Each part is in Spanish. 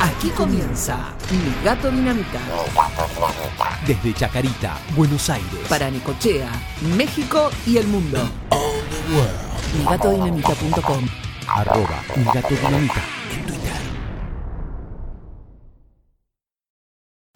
Aquí comienza Mi Gato Dinamita. Desde Chacarita, Buenos Aires. Para Nicochea, México y el mundo. MiGatoDinamita.com Arroba Mi Gato Dinamita en Twitter.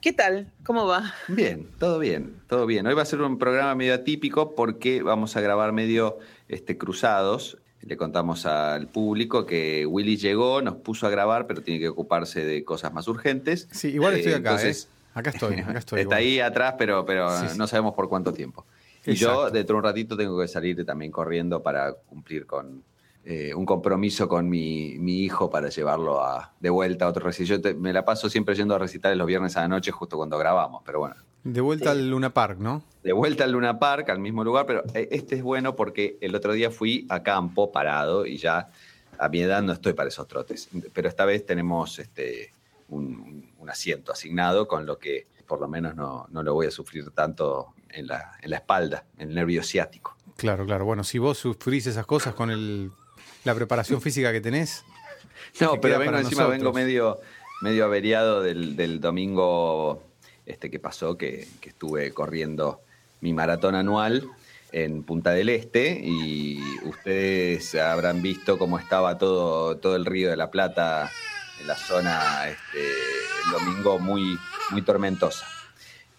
¿Qué tal? ¿Cómo va? Bien, todo bien, todo bien. Hoy va a ser un programa medio atípico porque vamos a grabar medio este, cruzados. Le contamos al público que Willy llegó, nos puso a grabar, pero tiene que ocuparse de cosas más urgentes. Sí, igual estoy Eh, acá, entonces, ¿eh? Acá estoy, acá estoy. Está igual. ahí atrás, pero, pero Sí, sí. no sabemos por cuánto tiempo. Y yo, dentro de un ratito, tengo que salir también corriendo para cumplir con eh, un compromiso con mi, mi hijo para llevarlo a, de vuelta a otro recital. Yo te- me la paso siempre yendo a recitales los viernes a la noche, justo cuando grabamos, pero bueno. De vuelta al Luna Park, ¿no? De vuelta al Luna Park, al mismo lugar, pero eh, este es bueno porque el otro día fui a campo parado y ya a mi edad no estoy para esos trotes. Pero esta vez tenemos este, un, un asiento asignado, con lo que por lo menos no, no lo voy a sufrir tanto en la, en la espalda, en el nervio ciático. Claro, claro. Bueno, si vos sufrís esas cosas con el, la preparación física que tenés, No, pero vengo encima, nosotros. vengo medio, medio averiado del, del domingo este que pasó, que, que estuve corriendo mi maratón anual en Punta del Este y ustedes habrán visto cómo estaba todo, todo el río de la Plata en la zona este, el domingo muy, muy tormentosa.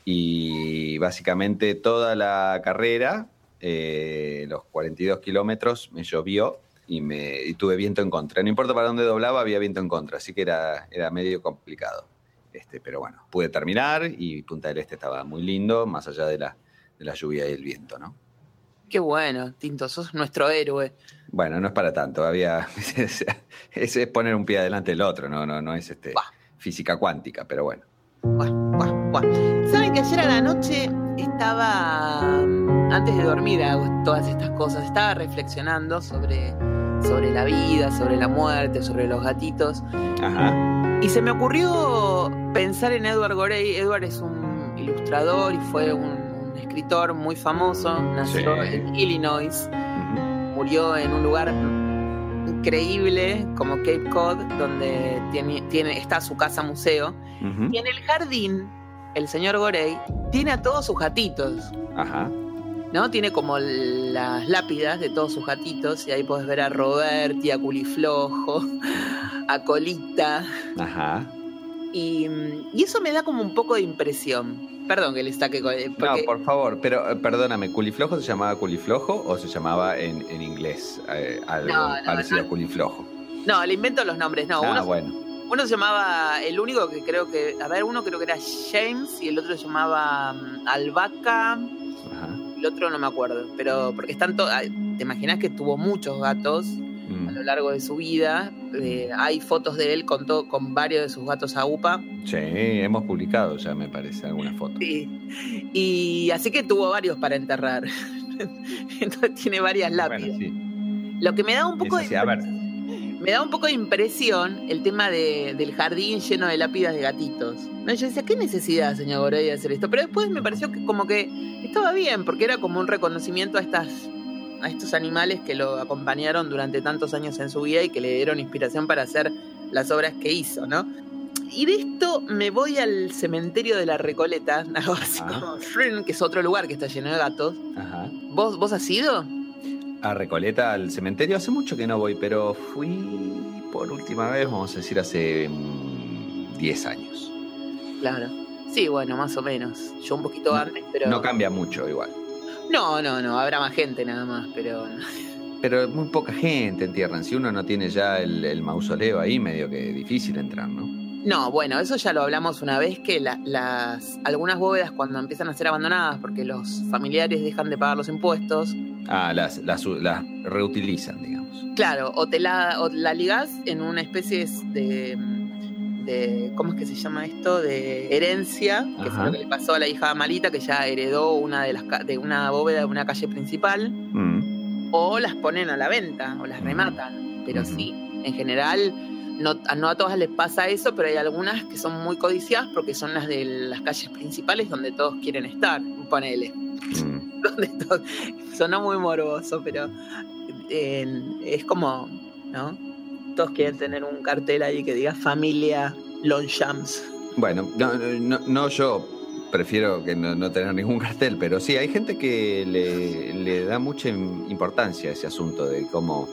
Y básicamente toda la carrera, eh, los 42 kilómetros, me llovió y, me, y tuve viento en contra. No importa para dónde doblaba, había viento en contra, así que era, era medio complicado. Este, pero bueno, pude terminar y Punta del Este estaba muy lindo, más allá de la, de la lluvia y el viento, ¿no? Qué bueno, Tinto, sos nuestro héroe. Bueno, no es para tanto, había, es, es poner un pie adelante del otro, no, no, no es este, física cuántica, pero bueno. ¿Saben que ayer a la noche estaba, mm, antes de dormir, hago todas estas cosas, estaba reflexionando sobre, sobre la vida, sobre la muerte, sobre los gatitos, Ajá. Y se me ocurrió pensar en Edward Gorey. Edward es un ilustrador y fue un, un escritor muy famoso, nació Sí. en Illinois. Murió en un lugar increíble como Cape Cod, donde tiene, tiene, está su casa museo. Y en el jardín, el señor Gorey tiene a todos sus gatitos, Ajá. ¿No? Tiene como las lápidas de todos sus gatitos, y ahí podés ver a Roberti, a Culiflojo, a Colita, Ajá. y, y eso me da como un poco de impresión. Perdón que le saque. eh, porque- No, por favor, pero eh, perdóname, ¿culiflojo se llamaba culiflojo o se llamaba en, en inglés eh, algo No, no, parecido no. a culiflojo? No, le invento los nombres, no. ah, uno, bueno. uno se llamaba, el único que creo que, a ver, uno creo que era James y el otro se llamaba mm, Albaca. El otro no me acuerdo, pero porque están todos, te imaginas que tuvo muchos gatos a lo Mm. largo de su vida, eh, hay fotos de él con, todo, con varios de sus gatos a UPA, Sí, hemos publicado ya, me parece, alguna foto. y, y así que tuvo varios para enterrar, entonces tiene varias lápidas. Bueno, sí. Lo que me da un poco de a ver. Me da un poco de impresión el tema de- del jardín lleno de lápidas de gatitos. ¿No? Yo decía, ¿qué necesidad, señor Gorey, de hacer esto? Pero después me pareció que como que estaba bien, porque era como un reconocimiento a estas a estos animales que lo acompañaron durante tantos años en su vida y que le dieron inspiración para hacer las obras que hizo, ¿no? Y de esto me voy al cementerio de la Recoleta, algo así Ah. como que es otro lugar que está lleno de gatos. Ajá. ¿Vos, vos has ido? A Recoleta, al cementerio, hace mucho que no voy, pero fui por última vez, vamos a decir, hace mm, 10 años. Claro. Sí, bueno, más o menos. Yo un poquito antes, pero... No cambia mucho igual. No, no, no, habrá más gente nada más, pero Pero muy poca gente entierran. Si uno no tiene ya el, el mausoleo ahí, medio que difícil entrar, ¿no? No, bueno, eso ya lo hablamos una vez que la- las algunas bóvedas cuando empiezan a ser abandonadas porque los familiares dejan de pagar los impuestos, Ah, las, las, las reutilizan, digamos. claro, o te la o la ligás en una especie de de ¿cómo es que se llama esto? de herencia, que Ajá. lo que le pasó a la hija Malita que ya heredó una de las de una bóveda de una calle principal. Mm. o las ponen a la venta o las Ujú. rematan. Pero sí, en general no, a- no a todas les pasa eso, pero hay algunas que son muy codiciadas porque son las de las calles principales donde todos quieren estar. Ponele. Mm. Donde sonó muy morboso, pero eh, es como, ¿no? Todos quieren tener un cartel ahí que diga familia Longchamps. Bueno, no, no, no yo prefiero que no, no tener ningún cartel, pero sí, hay gente que le, le da mucha im- importancia a ese asunto de cómo,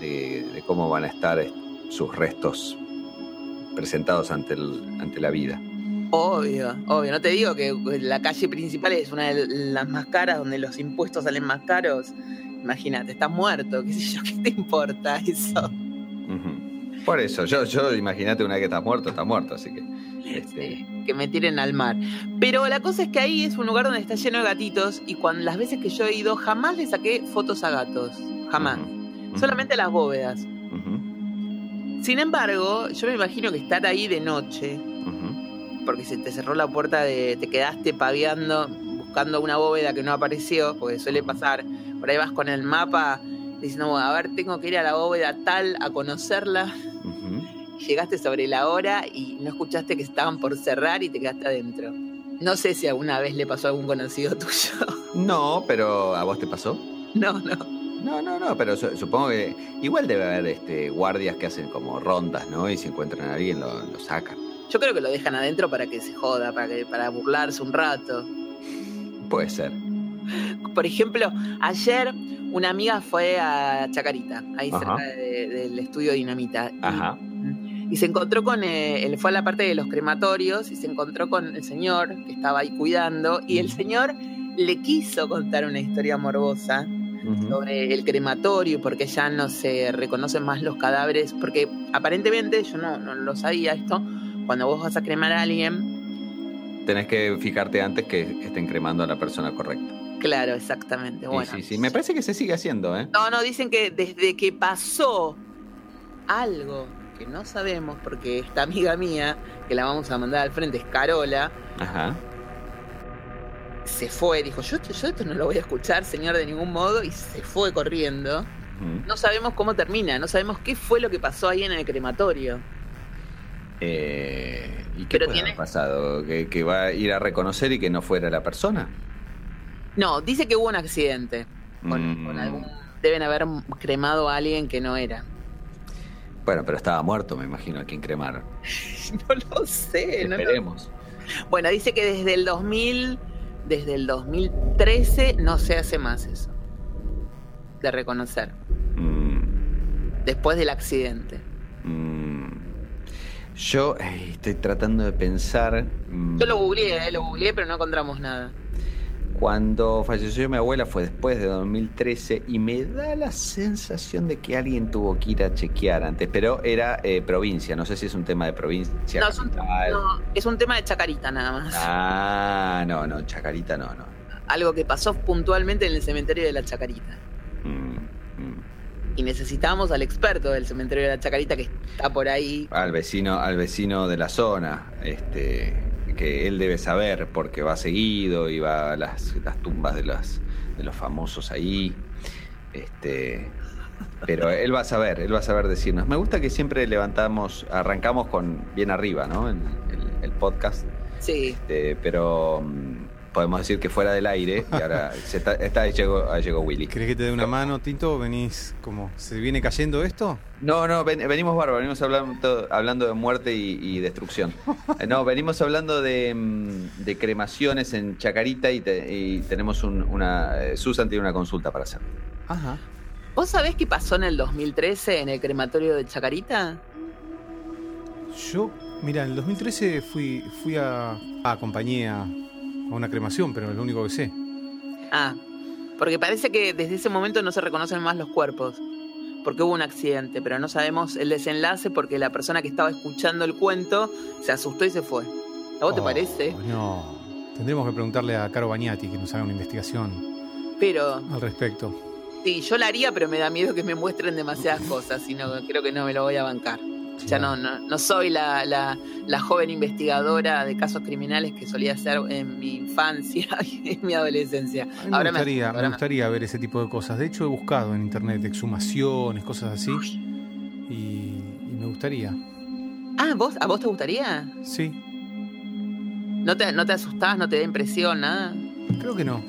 de, de cómo van a estar est- sus restos presentados ante, el- ante la vida. Obvio, obvio. No te digo que la calle principal es una de las más caras, donde los impuestos salen más caros. Imagínate, estás muerto, qué sé yo, ¿qué te importa eso? Por eso, yo, yo imagínate una vez que estás muerto, está muerto, así que... este, Sí, que me tiren al mar. Pero la cosa es que ahí es un lugar donde está lleno de gatitos y cuando las veces que yo he ido jamás le saqué fotos a gatos. Jamás. Solamente a las bóvedas. Sin embargo, yo me imagino que estar ahí de noche, porque se te cerró la puerta de. te quedaste paviando, buscando una bóveda que no apareció, porque suele pasar. Por ahí vas con el mapa diciendo, a ver, tengo que ir a la bóveda tal a conocerla. Llegaste sobre la hora y no escuchaste que estaban por cerrar y te quedaste adentro. No sé si alguna vez le pasó a algún conocido tuyo. No, pero ¿a vos te pasó? No, no. No, no, no, pero su- supongo que igual debe haber este, guardias que hacen como rondas, ¿no? Y si encuentran a alguien lo, lo sacan. Yo creo que lo dejan adentro para que se joda, para, que, para burlarse un rato. Puede ser. Por ejemplo, ayer una amiga fue a Chacarita, ahí Ajá. cerca de- del estudio Dinamita. y- Ajá. Y se encontró con, eh, él fue a la parte de los crematorios y se encontró con el señor que estaba ahí cuidando y el señor le quiso contar una historia morbosa Sobre el crematorio porque ya no se reconocen más los cadáveres porque aparentemente yo no, no lo sabía esto cuando vos vas a cremar a alguien Tenés que fijarte antes que estén cremando a la persona correcta. claro exactamente Sí, bueno sí, sí. Me parece que se sigue haciendo, ¿eh? no no dicen que desde que pasó algo que no sabemos porque esta amiga mía que la vamos a mandar al frente es Carola Ajá. Se fue dijo yo, yo esto no lo voy a escuchar señor de ningún modo y se fue corriendo no sabemos cómo termina no sabemos qué fue lo que pasó ahí en el crematorio Eh, ¿Y qué Pero puede tiene- haber pasado? ¿Que, que va a ir a reconocer y que no fuera la persona? No, dice que hubo un accidente. Con, Mm. con algún- deben haber cremado a alguien que no era. Bueno, pero estaba muerto, me imagino, a quien cremaron. No lo sé. no lo- Esperemos. Bueno, dice que desde el 2000, desde el 2013 no se hace más eso. De reconocer. Mm, Después del accidente. mm. Yo eh, estoy tratando de pensar. mm, Yo lo googleé, eh, lo googleé, pero no encontramos nada. Cuando falleció mi abuela fue después de 2013 y me da la sensación de que alguien tuvo que ir a chequear antes, pero era eh, provincia, no sé si es un tema de provincia. No es, un, capital. no, es un tema de chacarita nada más. Ah, no, no, Chacarita no, no. Algo que pasó puntualmente en el cementerio de la chacarita. Mm, mm. Y necesitamos al experto del cementerio de la chacarita que está por ahí. Al vecino, al vecino de la zona, este, que él debe saber porque va seguido y va a las, las tumbas de las de los famosos ahí. Este, pero él va a saber, él va a saber decirnos. Me gusta que siempre levantamos, arrancamos con bien arriba, ¿no? En el, el podcast. Sí. Este, pero mm, podemos decir que fuera del aire y ahora se está, está- ahí llegó, ahí llegó Willy. ¿Querés que te dé una mano, Tinto? ¿Venís como se viene cayendo esto? No, no, ven- venimos bárbaro, venimos hablando, hablando de muerte y, y destrucción. Eh, No, venimos hablando de, mm, de cremaciones en Chacarita y, te- y tenemos un- una... eh, Susan tiene una consulta para hacer. Ajá. ¿Vos sabés qué pasó en el 2013 en el crematorio de Chacarita? Yo, mira, en el 2013 fui, fui a, a acompañé a, una cremación, pero es lo único que sé. Ah, porque parece que desde ese momento no se reconocen más los cuerpos. Porque hubo un accidente, pero no sabemos el desenlace porque la persona que estaba escuchando el cuento se asustó y se fue. ¿A vos te Oh, parece? No. Tendremos que preguntarle a Caro Bagnati que nos haga una investigación Pero al respecto. sí, yo la haría, pero me da miedo que me muestren demasiadas cosas y no, creo que no me lo voy a bancar. Ya no, no, no soy la, la, la joven investigadora de casos criminales que solía ser en mi infancia y en mi adolescencia. Me Ahora gustaría, me ahora me- gustaría ver ese tipo de cosas. De hecho, he buscado en internet exhumaciones, cosas así. Y, y me gustaría. Ah, ¿vos, ¿a vos te gustaría? Sí, ¿No te, ¿No te asustás? ¿No te da impresión? Nada. creo que no.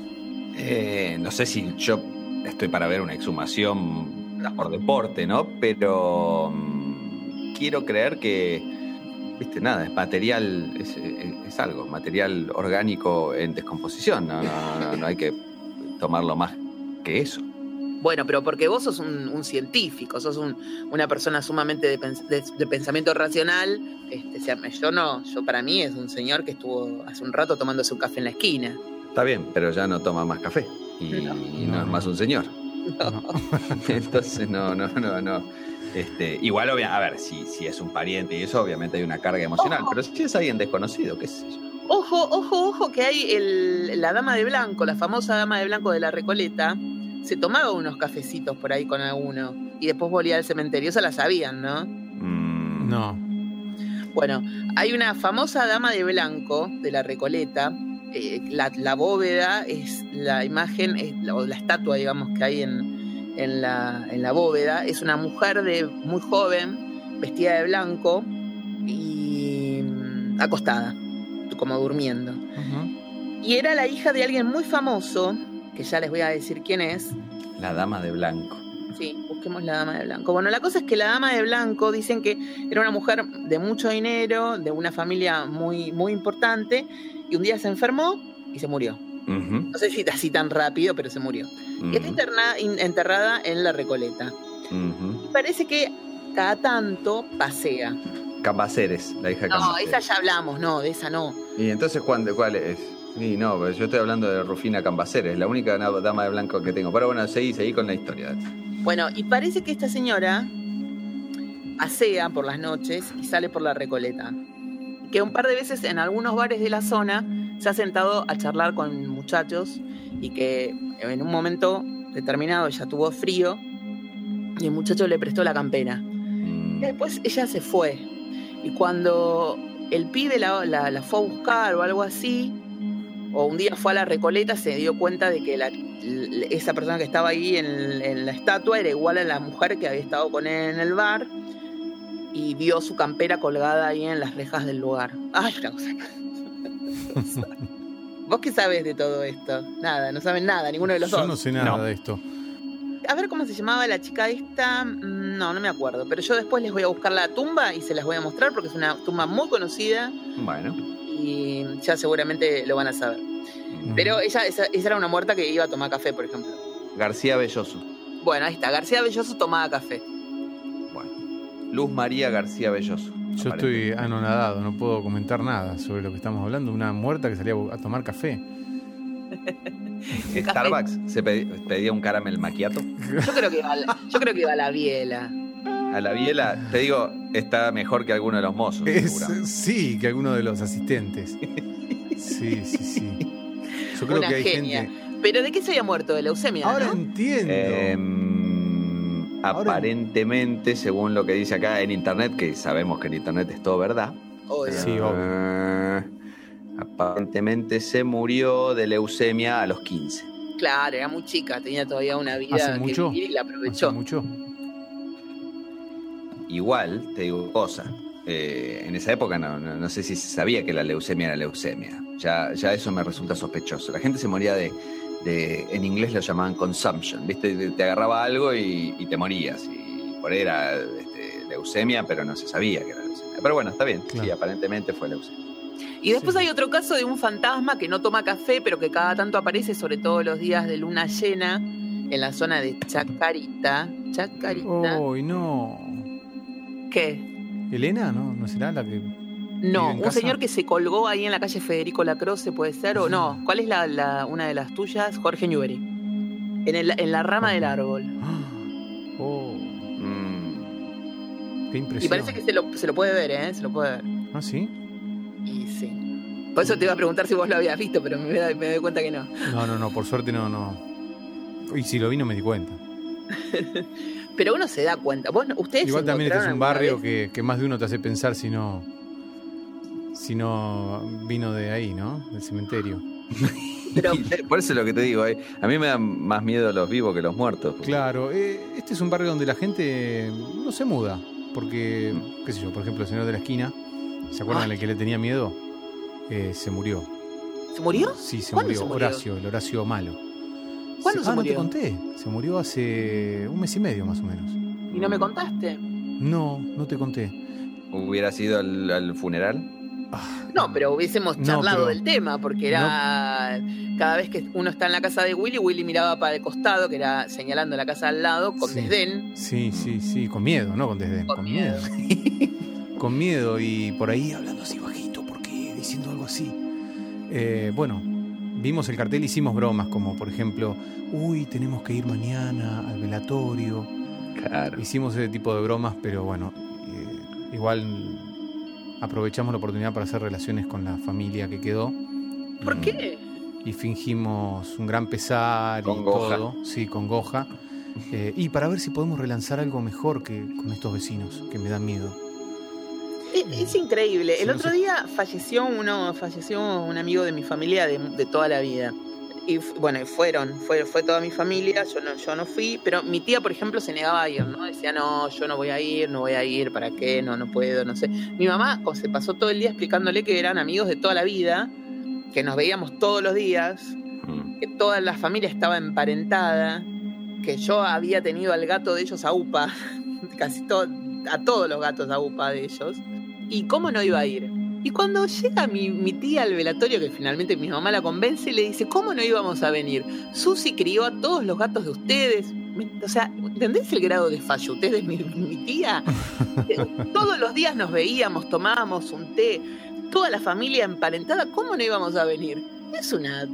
Eh, no sé si yo estoy para ver una exhumación por deporte, ¿no? Pero mm, quiero creer que viste, nada, es material, es, es- es algo, material orgánico en descomposición. No, no, no, no hay que tomarlo más que eso. Bueno, pero porque vos sos un, un científico, sos un- una persona sumamente de, pens- de- de pensamiento racional. Este, sea, yo no, yo para mí es un señor que estuvo hace un rato tomándose un café en la esquina. Está bien, pero ya no toma más café. Y No. y no, es más un señor. No. Entonces, no, no, no, no. Este, igual, obvia- a ver, si, si es un pariente y eso, obviamente hay una carga emocional. Pero si es alguien desconocido, qué sé yo. Ojo, ojo, ojo, que hay el, la dama de blanco, la famosa dama de blanco de la Recoleta, se tomaba unos cafecitos por ahí con alguno y después volvía al cementerio. Esa la sabían, ¿no? Mm, No. Bueno, hay una famosa dama de blanco de la Recoleta. eh, la, la bóveda es la imagen, es la- o la estatua, digamos, que hay en, en, la, en la bóveda. Es una mujer de muy joven, vestida de blanco y mm, acostada, como durmiendo. Y era la hija de alguien muy famoso, que ya les voy a decir quién es. La dama de blanco. Sí, busquemos la dama de blanco. Bueno, la cosa es que la dama de blanco dicen que era una mujer de mucho dinero, de una familia muy, muy importante, y un día se enfermó y se murió. No sé si así tan rápido, pero se murió. Y está interna- enterrada en la Recoleta. ujú. Parece que cada tanto pasea. Cambaceres, la hija de No, Cambaceres. esa ya hablamos, no, de esa no. ¿Y entonces cuál, cuál es? No, pero yo estoy hablando de Rufina Cambaceres, la única dama de blanco que tengo. Pero bueno, seguí, seguí con la historia. Bueno, y parece que esta señora pasea por las noches y sale por la Recoleta. Que un par de veces en algunos bares de la zona se ha sentado a charlar con muchachos y que en un momento determinado ella tuvo frío y el muchacho le prestó la campera. Mm, Y después ella se fue. Y cuando el pibe la, la- la fue a buscar o algo así, o un día fue a la Recoleta, se dio cuenta de que la- esa persona que estaba ahí en, en la estatua era igual a la mujer que había estado con él en el bar y vio su campera colgada ahí en las rejas del lugar. Ay, una cosa. ¿Vos qué sabes de todo esto? Nada, no saben nada, ninguno de los Yo dos. no sé nada No. de esto. A ver cómo se llamaba la chica esta. Mm, No, no me acuerdo. Pero yo después les voy a buscar la tumba y se las voy a mostrar porque es una tumba muy conocida Bueno. y ya seguramente lo van a saber. Mm. Pero ella, esa, esa era una muerta que iba a tomar café, por ejemplo. García Belloso. Bueno, ahí está. García Belloso tomaba café. Luz María García Belloso. Yo estoy anonadado, no puedo comentar nada sobre lo que estamos hablando. Una muerta que salía a tomar café. Starbucks se pedía un caramel macchiato. Yo creo que iba a la, yo creo que iba a la biela. A la biela, te digo, está mejor que alguno de los mozos. Es- sí, que alguno de los asistentes. Sí, sí, sí. Yo creo Una que hay genia. gente. ¿Pero de qué se había muerto? ¿De leucemia? Ahora ¿no? entiendo. Em, Ahora- aparentemente, según lo que dice acá en internet, que sabemos que en internet es todo verdad. Obvio. Sí, obvio. aparentemente se murió de leucemia a los 15. Claro, era muy chica, tenía todavía una vida ¿Hace que mucho? vivir y la ¿Hace aprovechó. mucho? Igual, te digo cosa. eh, en esa época no, no, no sé si se sabía que la leucemia era leucemia. Ya, ya eso me resulta sospechoso. La gente se moría de, de- en inglés lo llamaban consumption, ¿viste? Te, te agarraba algo y, y te morías. Y por ahí era este, leucemia, pero no se sabía que era leucemia. Pero bueno, está bien. Sí, Claro. aparentemente fue leucemia. Y después Sí. hay otro caso de un fantasma que no toma café, pero que cada tanto aparece, sobre todo los días de luna llena, en la zona de Chacarita. Chacarita. Uy, no. ¿Qué? ¿Elena? ¿No? ¿No será la que.? No, ¿Vive en un casa? señor que se colgó ahí en la calle Federico Lacroce, puede ser, o no. ¿Cuál es la, la- una de las tuyas? Jorge Newbery. En, el- en la rama del árbol. Oh, Mm, qué impresión. Y parece que se lo, se lo puede ver, ¿eh? Se lo puede ver. ¿Ah, sí? Y sí. Por eso te iba a preguntar si vos lo habías visto, pero me, doy- me doy cuenta que no. No, no, no, por suerte no, no. Y si lo vi no me di cuenta. Pero uno se da cuenta. ¿Vos, ¿Ustedes Igual también este es un barrio que más de uno te hace pensar si no. Si no vino de ahí, ¿no? Del cementerio. Pero- Por eso es lo que te digo. eh, A mí me dan más miedo los vivos que los muertos. Claro, eh, este es un barrio donde la gente no se muda. Porque, qué sé yo, por ejemplo, el señor de la esquina, ¿se acuerdan Ay. del que le tenía miedo? Eh, se murió. ¿Se murió? Sí, se ¿Cuándo murió. se murió? Horacio, el Horacio malo. ¿Cuándo se ah, murió? no te conté. Se murió hace un mes y medio más o menos. Y no me contaste. No, no te conté. ¿Hubieras ido al, al funeral? No, pero hubiésemos No, charlado pero- del tema, porque era cada vez que uno está en la casa de Willy, Willy miraba para el costado, que era señalando la casa al lado, con Sí. desdén. Sí, sí, sí, con miedo, no con desdén, Con con, miedo. con miedo y por ahí hablando así bajito, porque diciendo algo así. Eh, bueno, vimos el cartel, hicimos bromas como por ejemplo, uy, tenemos que ir mañana al velatorio. Claro. Hicimos ese tipo de bromas, pero bueno, eh, igual aprovechamos la oportunidad para hacer relaciones con la familia que quedó. ¿Por Y- qué? y fingimos un gran pesar y Congoja. todo, sí, congoja. Eh, y para ver si podemos relanzar algo mejor que con estos vecinos, que me dan miedo. Es, es increíble. Sí, El no otro sé. día falleció uno, falleció un amigo de mi familia de, de toda la vida. Y bueno, y fueron, fue, fue toda mi familia, yo no, yo no fui, pero mi tía, por ejemplo, se negaba a ir, ¿no? Decía, no, yo no voy a ir, no voy a ir, ¿para qué? No, no puedo, no sé. Mi mamá o se pasó todo el día explicándole que eran amigos de toda la vida, que nos veíamos todos los días, Mm. que toda la familia estaba emparentada, que yo había tenido al gato de ellos a UPA, casi todo, a todos los gatos a UPA de ellos, y cómo no iba a ir. Y cuando llega mi, mi tía al velatorio, que finalmente mi mamá la convence, le dice, ¿cómo no íbamos a venir? Susi crió a todos los gatos de ustedes. O sea, ¿entendés el grado de fallutez de mi, mi tía? Todos los días nos veíamos, tomábamos un té, toda la familia emparentada, ¿cómo no íbamos a venir? Es una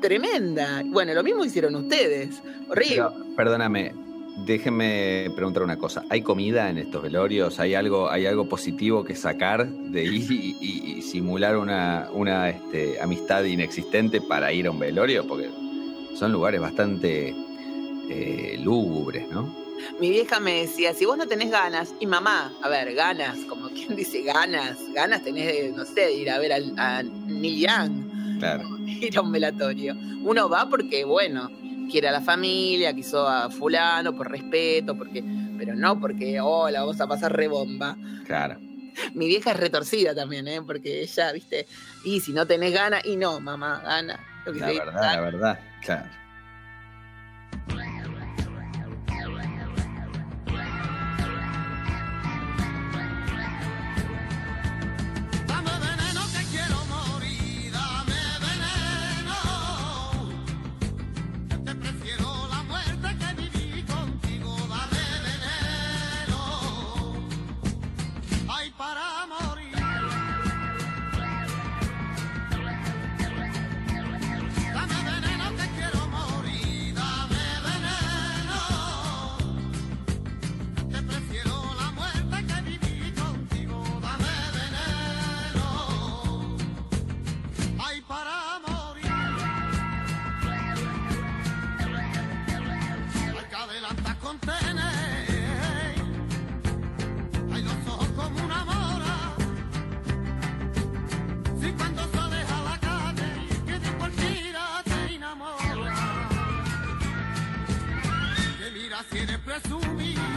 tremenda. Bueno, lo mismo hicieron ustedes. Horrible. Pero, perdóname, déjenme preguntar una cosa. ¿Hay comida en estos velorios? ¿Hay algo, hay algo positivo que sacar de ir y, y- y simular una, una este, amistad inexistente para ir a un velorio? Porque son lugares bastante eh, lúgubres, ¿no? Mi vieja me decía, si vos no tenés ganas, y mamá, a ver, ganas, como quien dice ganas, ganas tenés de, no sé, de ir a ver al- a, Neil Young, Claro. ir a un velatorio. Uno va porque, bueno, quiere a la familia, quiso a fulano, por respeto, porque, pero no porque, hola, vamos a pasar rebomba. Claro. Mi vieja es retorcida también, ¿eh? Porque ella, viste, y si no tenés ganas, y no, mamá, gana. Lo que La verdad, la verdad. Claro. Si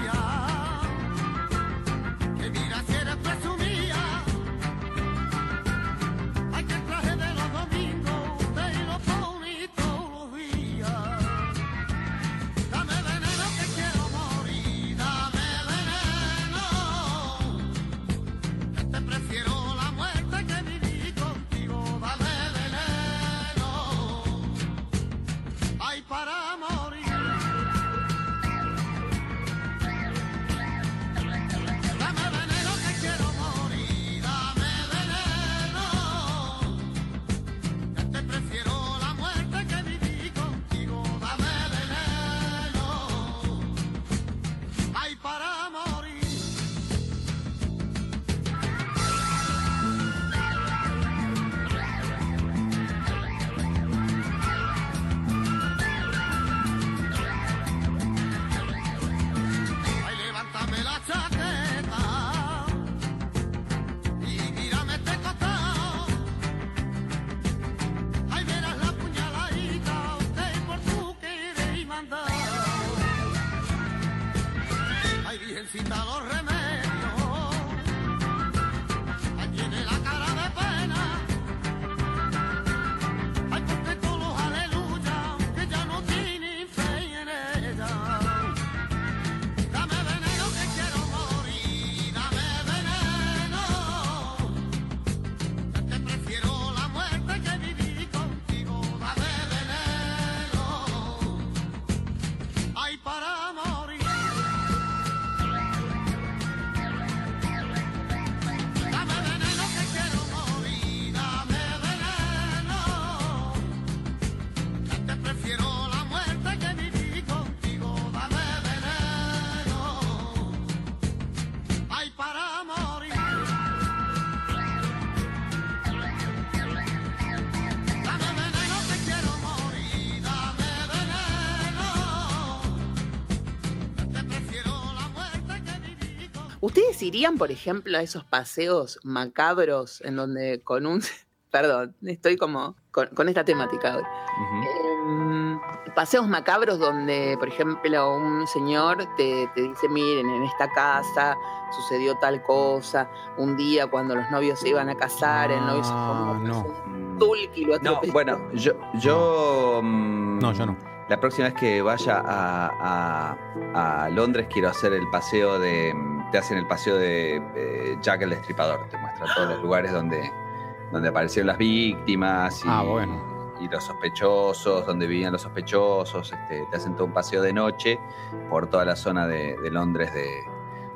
irían, por ejemplo, a esos paseos macabros en donde con un... Perdón, estoy como con, con esta temática hoy. Em, paseos macabros donde, por ejemplo, un señor te, te dice, miren, en esta casa sucedió tal cosa, un día cuando los novios se iban a casar, el novio se Ah, formó no. un tulki y lo No, atropelló. bueno, yo, yo mm, No, yo no. La próxima vez que vaya a, a- a Londres quiero hacer el paseo de. Te hacen el paseo de eh, Jack el Destripador. Te muestra todos los lugares donde, donde aparecieron las víctimas y, Ah, bueno. y los sospechosos, donde vivían los sospechosos. Este, te hacen todo un paseo de noche por toda la zona de, de Londres de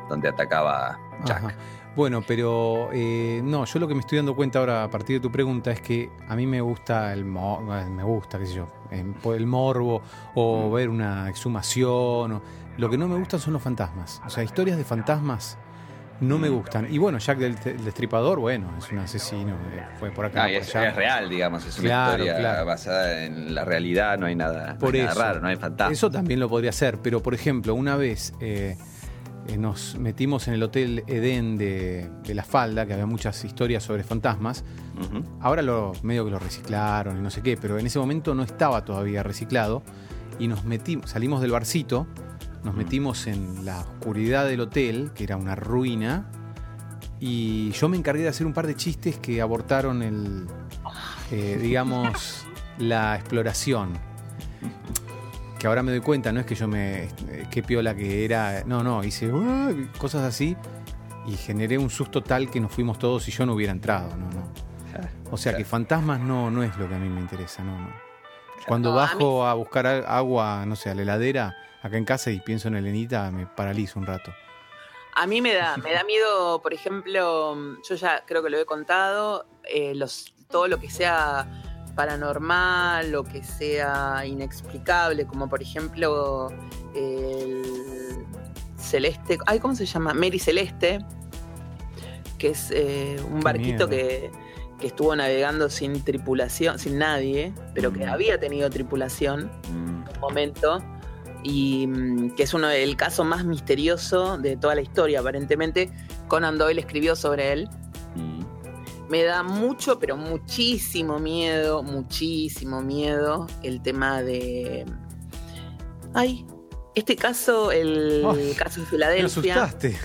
donde atacaba Jack. Ajá. Bueno, pero eh, no, yo lo que me estoy dando cuenta ahora a partir de tu pregunta es que a mí me gusta el eh, me gusta, qué sé yo, por el morbo o Mm. ver una exhumación. o- lo que no me gustan son los fantasmas. O sea, historias de fantasmas no me gustan. Y bueno, Jack del el Destripador, bueno, es un asesino, eh, fue por acá. Por es, allá. es real, digamos, es una Claro, historia claro. basada en la realidad, no hay nada, no Por nada eso. raro, no hay fantasma. Eso también lo podría hacer, pero por ejemplo, una vez eh, eh, nos metimos en el Hotel Edén de, de La Falda, que había muchas historias sobre fantasmas. Ahora lo medio que lo reciclaron y no sé qué, pero en ese momento no estaba todavía reciclado. Y nos metimos, salimos del barcito, nos metimos en la oscuridad del hotel, que era una ruina. Y yo me encargué de hacer un par de chistes que abortaron el, eh, digamos, la exploración. Que ahora me doy cuenta, no es que yo me. eh, qué piola que era. No, no, hice cosas así y generé un susto tal que nos fuimos todos y yo no hubiera entrado, no, no. O sea que fantasmas no, no es lo que a mí me interesa, no, no. Cuando bajo a, buscar agua, no sé, a la heladera, acá en casa y pienso en Elenita, me paralizo un rato. A mí me da, me da miedo, por ejemplo, yo ya creo que lo he contado, eh, los, todo lo que sea paranormal, lo que sea inexplicable, como por ejemplo el Celeste, ay, ¿cómo se llama? Mary Celeste, que es eh, un Qué barquito miedo. que, que estuvo navegando sin tripulación, sin nadie, pero que Mm. había tenido tripulación Mm. un momento y mm, que es uno del caso más misterioso de toda la historia aparentemente Conan Doyle escribió sobre él Mm. me da mucho pero muchísimo miedo muchísimo miedo el tema de ay este caso el caso de Me Filadelfia asustaste.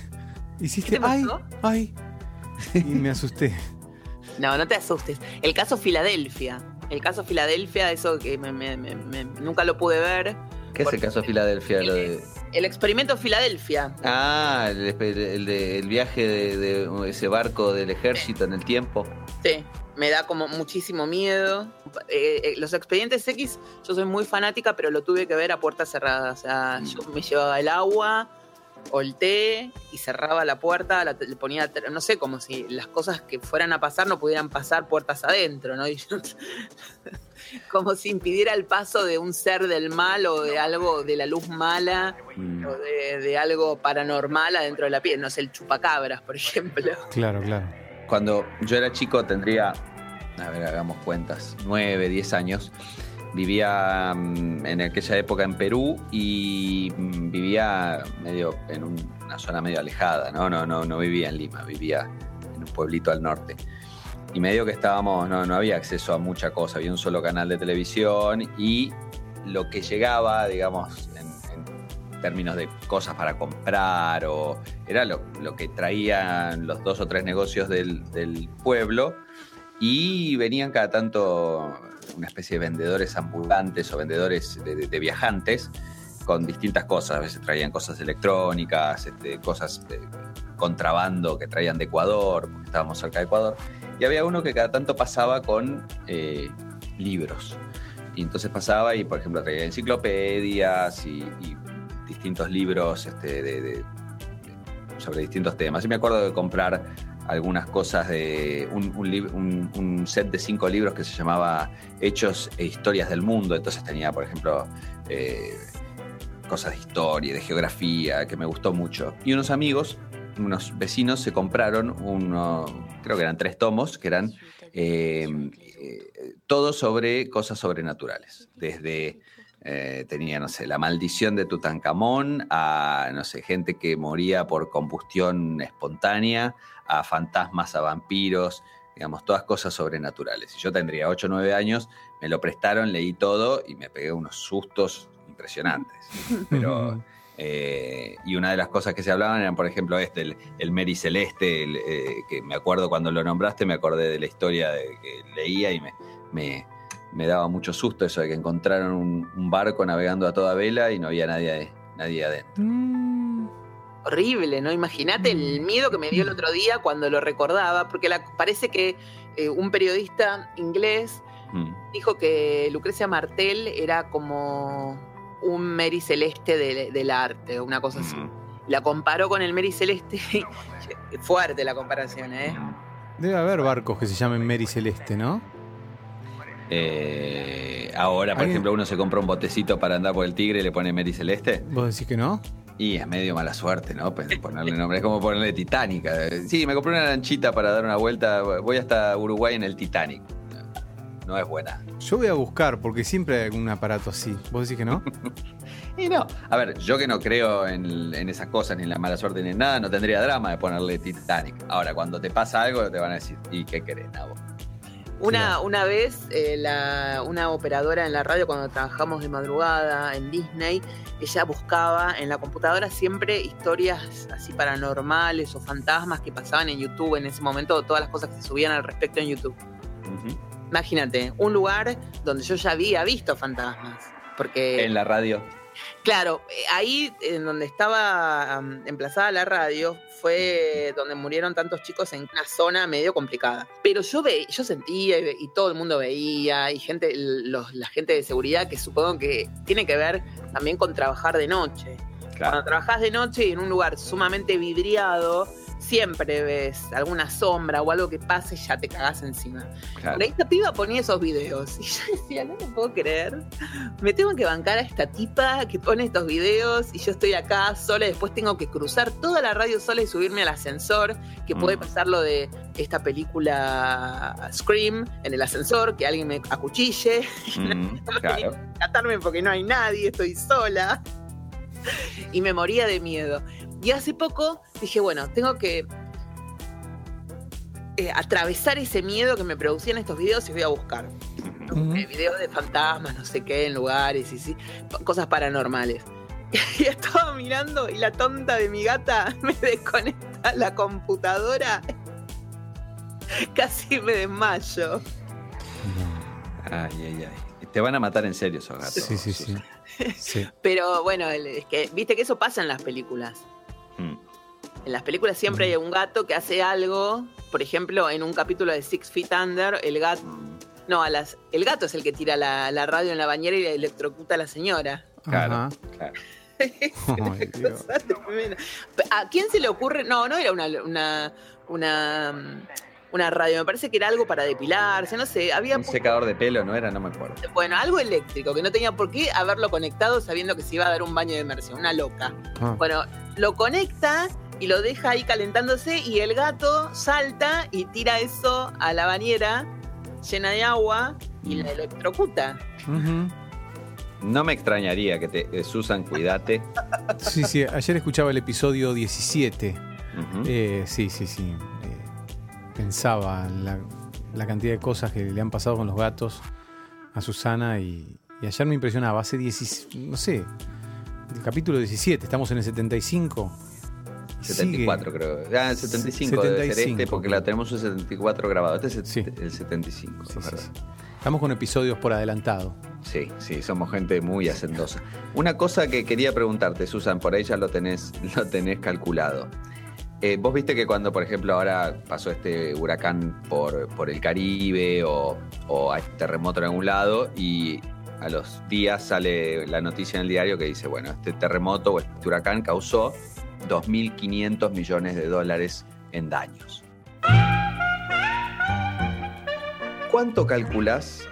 Hiciste, ¿Qué te ay, pasó? ay. Y me asusté. no no te asustes el caso Filadelfia el caso Filadelfia eso que me- me- me- me- nunca lo pude ver ¿Qué es el caso de Filadelfia? Lo de- el experimento Filadelfia Ah, el, el de- el viaje de, de ese barco del ejército en el tiempo. Sí, me da como muchísimo miedo. Eh, eh, los expedientes X, yo soy muy fanática, pero lo tuve que ver a puerta cerrada. O sea, Mm. yo me llevaba el agua o el té y cerraba la puerta, la- le ponía, no sé, como si las cosas que fueran a pasar no pudieran pasar puertas adentro, ¿no? Y yo- como si impidiera el paso de un ser del mal o de algo de la luz mala Mm. o de, de algo paranormal adentro de la piel. No sé, el chupacabras, por ejemplo. Claro, claro. Cuando yo era chico tendría, a ver, hagamos cuentas, 9, 10 años. Vivía mm, en aquella época en Perú y mm, vivía medio en un- una zona medio alejada, ¿no? No, no, no vivía en Lima, vivía en un pueblito al norte. Y medio que estábamos, no, no había acceso a mucha cosa, había un solo canal de televisión y lo que llegaba, digamos, en, en términos de cosas para comprar o era lo, lo que traían los dos o tres negocios del, del pueblo y venían cada tanto una especie de vendedores ambulantes o vendedores de, viajantes con distintas cosas. A veces traían cosas electrónicas, este, cosas de contrabando que traían de Ecuador, porque estábamos cerca de Ecuador. Y había uno que cada tanto pasaba con eh, libros. Y entonces pasaba y, por ejemplo, traía enciclopedias y, distintos libros este, sobre distintos temas. Y me acuerdo de comprar algunas cosas de un, set de cinco libros que se llamaba Hechos e Historias del Mundo. Entonces tenía, por ejemplo, eh, cosas de historia, de geografía, que me gustó mucho. Y unos amigos, unos vecinos, se compraron uno, creo que eran tres tomos, que eran eh, eh, todo sobre cosas sobrenaturales. Desde eh, tenía, no sé, la maldición de Tutankamón, a, no sé, gente que moría por combustión espontánea, a fantasmas, a vampiros, digamos, todas cosas sobrenaturales. Y yo tendría 8 o 9 años, me lo prestaron, leí todo y me pegué unos sustos impresionantes. Pero, eh, y una de las cosas que se hablaban eran, por ejemplo, este, el, el Mary Celeste, el, eh, que me acuerdo cuando lo nombraste, me acordé de la historia de, que leía y me, me, me daba mucho susto eso de que encontraron un, un barco navegando a toda vela y no había nadie, nadie adentro. Mm, Horrible, ¿no? Imagínate el miedo que me dio el otro día cuando lo recordaba, porque la- parece que eh, un periodista inglés Mm. dijo que Lucrecia Martel era como un Mary Celeste de- del arte, una cosa así. Mm. La comparó con el Mary Celeste. Fuerte la comparación, ¿eh? Debe haber barcos que se llamen Mary Celeste, ¿no? Eh, ahora, por ¿Alguien? ejemplo, uno se compra un botecito para andar por el tigre y le pone Mary Celeste. ¿Vos decís que no? Y es medio mala suerte, ¿no? Pues ponerle nombre. Es como ponerle Titanic. Sí, me compré una lanchita para dar una vuelta. Voy hasta Uruguay en el Titanic. No es buena. Yo voy a buscar porque siempre hay algún aparato así. ¿Vos decís que no? Y no. A ver, yo que no creo en, en esas cosas, ni en la mala suerte, ni en nada, no tendría drama de ponerle Titanic. Ahora, cuando te pasa algo, te van a decir, ¿y qué querés, Nabo? Una, una vez, eh, la- una operadora en la radio, cuando trabajamos de madrugada en Disney, ella buscaba en la computadora siempre historias así paranormales o fantasmas que pasaban en YouTube en ese momento, todas las cosas que se subían al respecto en YouTube. Imagínate, un lugar donde yo ya había visto fantasmas. Porque, En la radio. Claro, eh, ahí en donde estaba emplazada la radio fue donde murieron tantos chicos en una zona medio complicada. Pero yo ve, yo sentía y, ve- y todo el mundo veía, y gente, los- la gente de seguridad que supongo que tiene que ver también con trabajar de noche. Claro. Cuando trabajas de noche y en un lugar sumamente vidriado, siempre ves alguna sombra o algo que pase y ya te cagás encima. claro. Ahí esta piba ponía esos videos y yo decía, no me puedo creer. Me tengo que bancar a esta tipa que pone estos videos y yo estoy acá sola y después tengo que cruzar toda la radio sola y subirme al ascensor, que puede Mm. pasar lo de esta película Scream en el ascensor, que alguien me acuchille, Mm, claro. porque no hay nadie, estoy sola. Y me moría de miedo. Y hace poco dije, bueno, tengo que eh, atravesar ese miedo que me producían estos videos y voy a buscar. ¿no? Eh, videos de fantasmas, no sé qué, en lugares y sí, cosas paranormales. Y estaba mirando y la tonta de mi gata me desconecta la computadora. Casi me desmayo. Ay, ay, ay. Te van a matar en serio esos gatos. Sí, sí, sí. Sí. Pero bueno, es que viste que eso pasa en las películas. Mm. En las películas siempre hay un gato que hace algo. Por ejemplo, en un capítulo de Six Feet Under, el gato. Mm. No, a las, el gato es el que tira la, la radio en la bañera y le electrocuta a la señora. Claro, claro. ¿A quién se le ocurre? No, no era una, una, una, mm, una radio. Me parece que era algo para depilarse. No sé, había. Un secador de pelo, ¿no era? No me acuerdo. Bueno, algo eléctrico que no tenía por qué haberlo conectado sabiendo que se iba a dar un baño de inmersión. Una loca. Ah. Bueno, lo conecta y lo deja ahí calentándose y el gato salta y tira eso a la bañera llena de agua y la electrocuta. No me extrañaría que te. eh, Susan, cuídate. Sí, sí. Ayer escuchaba el episodio 17. Ujú. Eh, sí, sí, sí. Pensaba en la, la cantidad de cosas que le han pasado con los gatos a Susana y, y ayer me impresionaba. Hace 10, no sé, el capítulo 17, estamos en el 75. y 74 sigue. creo. Ah, el 75, debe ser este 75. porque la tenemos un 74 grabado. Este es el, Sí. el 75, Sí, es sí, verdad. sí. Estamos con episodios por adelantado. Sí, sí, somos gente muy hacendosa. Una cosa que quería preguntarte, Susan, por ahí ya lo tenés, lo tenés calculado. Eh, Vos viste que cuando, por ejemplo, ahora pasó este huracán por, por el Caribe o, o hay terremoto en algún lado y a los días sale la noticia en el diario que dice, bueno, este terremoto o este huracán causó 2.500 millones de dólares en daños. ¿Cuánto calculás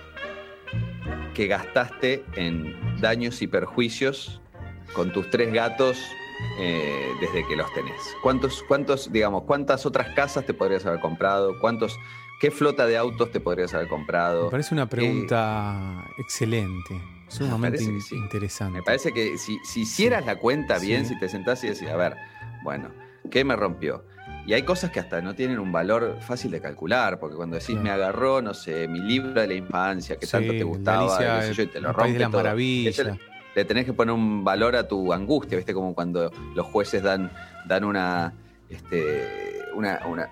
que gastaste en daños y perjuicios con tus tres gatos eh, desde que los tenés? ¿Cuántos, cuántos, digamos, cuántas otras casas te podrías haber comprado? ¿Cuántos, ¿Qué flota de autos te podrías haber comprado? Me parece una pregunta excelente, sumamente in- sí. interesante. Me parece que si, si hicieras la cuenta bien, Sí. si te sentás y decís, a ver, bueno, ¿qué me rompió? Y hay cosas que hasta no tienen un valor fácil de calcular, porque cuando decís Claro. me agarró, no sé, mi libro de la infancia, que Sí, tanto te gustaba, Alicia, sé yo, y te lo País rompe de las todo. Le tenés que poner un valor a tu angustia, ¿viste? Como cuando los jueces dan, dan una, este, una, una-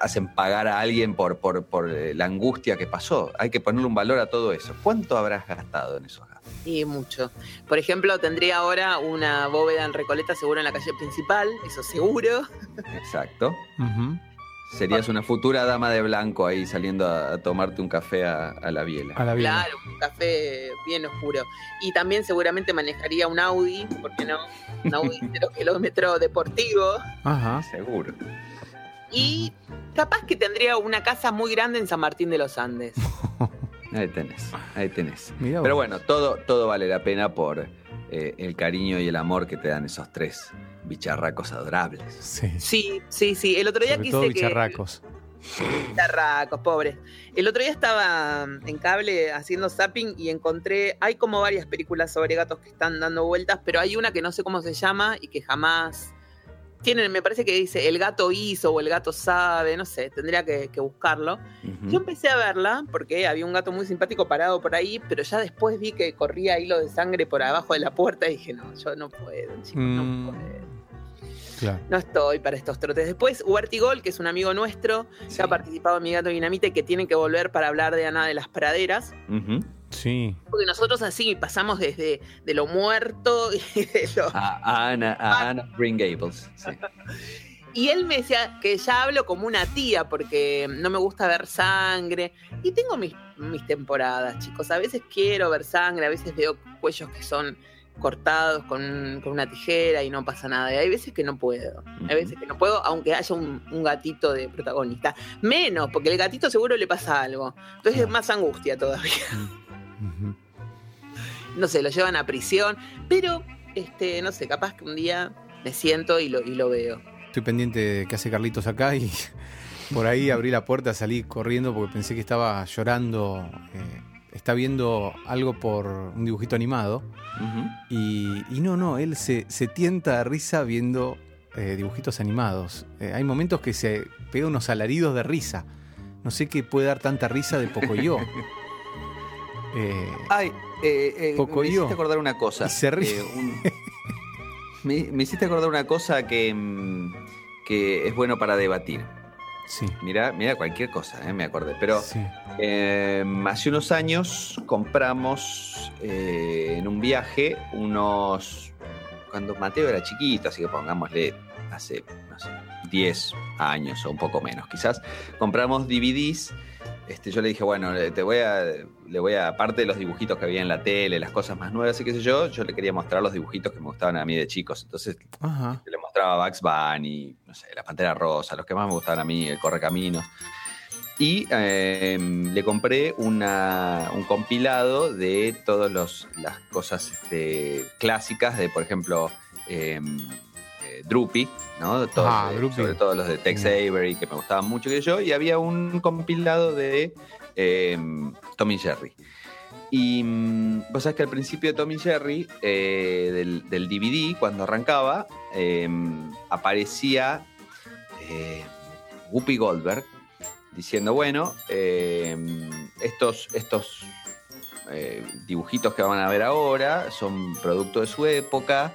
hacen pagar a alguien por, por, por eh, la angustia que pasó. Hay que ponerle un valor a todo eso. ¿Cuánto habrás gastado en esos gastos? Y mucho. Por ejemplo, tendría ahora una bóveda en Recoleta seguro en la calle principal, eso seguro. Exacto. Ujú. Serías una futura dama de blanco ahí saliendo a, a tomarte un café a, a la biela. A la vida. Claro, un café bien oscuro. Y también seguramente manejaría un Audi, ¿por qué no? Un Audi cero kilómetro deportivo. Ajá. Seguro. Y capaz que tendría una casa muy grande en San Martín de los Andes. Ahí tenés, ahí tenés. Pero bueno, todo, todo vale la pena por eh, el cariño y el amor que te dan esos tres bicharracos adorables. Sí. Sí, sí, sí. El otro día Sobre quise todo que... bicharracos. Bicharracos, pobres. El otro día estaba en cable haciendo zapping y encontré, hay como varias películas sobre gatos que están dando vueltas, pero hay una que no sé cómo se llama y que jamás tienen, me parece que dice el gato hizo o el gato sabe, no sé, tendría que, que buscarlo. Yo empecé a verla porque había un gato muy simpático parado por ahí, pero ya después vi que corría hilo de sangre por abajo de la puerta y dije, no, yo no puedo, chicos, no Mm. puedo. Claro. No estoy para estos trotes. Después, Huertigol, que es un amigo nuestro, Sí. que ha participado en Mi Gato Dinamita y que tiene que volver para hablar de Ana de las Praderas. Ujú. Sí. Porque nosotros así pasamos desde de lo muerto y de lo... A, Ana, a Ana Green Gables. sí. Y él me decía que ya hablo como una tía porque no me gusta ver sangre. Y tengo mis, mis temporadas, chicos. A veces quiero ver sangre, a veces veo cuellos que son cortados con, con una tijera y no pasa nada. Y hay veces que no puedo. Hay veces que no puedo, aunque haya un, un gatito de protagonista. Menos, porque el gatito seguro le pasa algo. Entonces es más angustia todavía. No sé, lo llevan a prisión. Pero, este, no sé, capaz que un día me siento y lo, y lo veo. Estoy pendiente de qué hace Carlitos acá y por ahí abrí la puerta, salí corriendo porque pensé que estaba llorando. eh, está viendo algo por un dibujito animado. Y, y no, no, él se, se tienta de risa viendo eh, dibujitos animados. Eh, hay momentos que se pega unos alaridos de risa. No sé qué puede dar tanta risa de Pocoyo. Eh, Ay, eh, eh, me hiciste acordar una cosa. Se ríe. Eh, un- me, me hiciste acordar una cosa que, mm, que es bueno para debatir. sí, Mira, mira cualquier cosa, me acordé. Pero sí. eh, hace unos años compramos en un viaje unos. Cuando Mateo era chiquito, así que pongámosle hace, no sé, 10 años o un poco menos, quizás. Compramos DVDs. Este, yo le dije, bueno, te voy a, le voy a, aparte de los dibujitos que había en la tele, las cosas más nuevas y qué sé yo, yo le quería mostrar los dibujitos que me gustaban a mí de chicos. Entonces Ajá. le mostraba Bugs Bunny, no sé, La Pantera Rosa, los que más me gustaban a mí, El Correcaminos. Y eh, le compré una- un compilado de todas las cosas este, clásicas de, por ejemplo, eh, eh, Droopy, ¿no? Todos, Ah, Droopy. sobre todo los de Tex. Avery, que me gustaban mucho que yo. Y había un compilado de eh, Tommy Jerry. Y mm, vos sabés que al principio de Tommy Jerry, eh, del, DVD, cuando arrancaba, eh, aparecía eh, Whoopi Goldberg diciendo, bueno, eh, estos, estos eh, dibujitos que van a ver ahora son producto de su época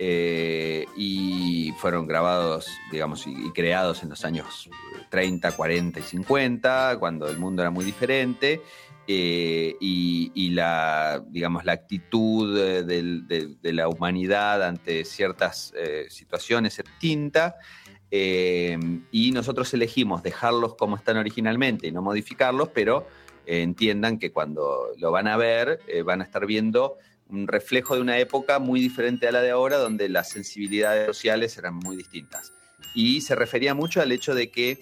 eh, y fueron grabados, digamos, y, creados en los años 30, 40 y 50, cuando el mundo era muy diferente. eh, y, la, digamos, la actitud eh, de, la humanidad ante ciertas situaciones es distinta. eh, y nosotros elegimos dejarlos como están originalmente y no modificarlos, pero entiendan que cuando lo van a ver, van a estar viendo un reflejo de una época muy diferente a la de ahora, donde las sensibilidades sociales eran muy distintas. Y se refería mucho al hecho de que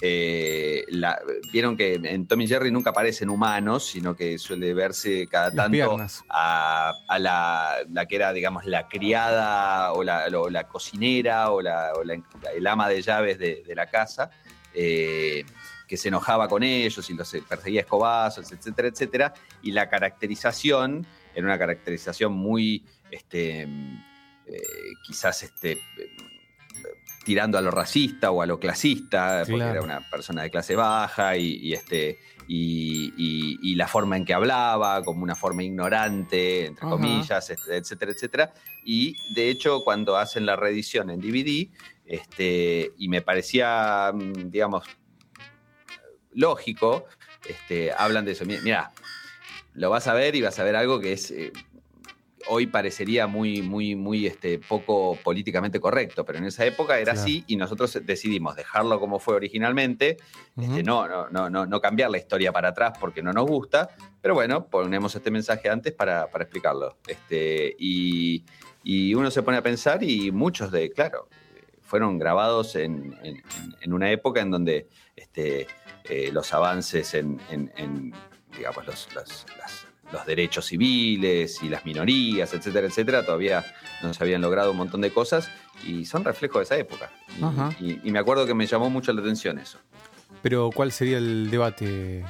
eh, la- vieron que en Tommy Jerry nunca aparecen humanos, sino que suele verse cada Las tanto piernas. a, a la, la que era, digamos, la criada o la, o la cocinera o, la, o el ama de llaves de, de la casa. eh, que se enojaba con ellos y los perseguía a escobazos, etcétera, etcétera. Y la caracterización era una caracterización muy, este, eh, quizás este, tirando a lo racista o a lo clasista, porque era una persona de clase baja y, y, este, y, y- y la forma en que hablaba, como una forma ignorante, entre Ajá. comillas, este, etcétera, etcétera. Y de hecho, cuando hacen la reedición en DVD, este, y me parecía, mm, digamos, lógico, este, hablan de eso. Mi- Mira, lo vas a ver y vas a ver algo que es eh, hoy parecería muy, muy, muy este, poco políticamente correcto, pero en esa época era Claro. así y nosotros decidimos dejarlo como fue originalmente, este, no, no, no, no, no cambiar la historia para atrás porque no nos gusta, pero bueno, ponemos este mensaje antes para, para explicarlo. Este, y, y uno se pone a pensar y muchos de, claro, fueron grabados en, en- en una época en donde este, eh, los avances en, digamos, los, los- las- los derechos civiles y las minorías, etcétera, etcétera, todavía no se habían logrado un montón de cosas y son reflejo de esa época. Y, Ajá. y- y me acuerdo que me llamó mucho la atención eso. Pero ¿cuál sería el debate?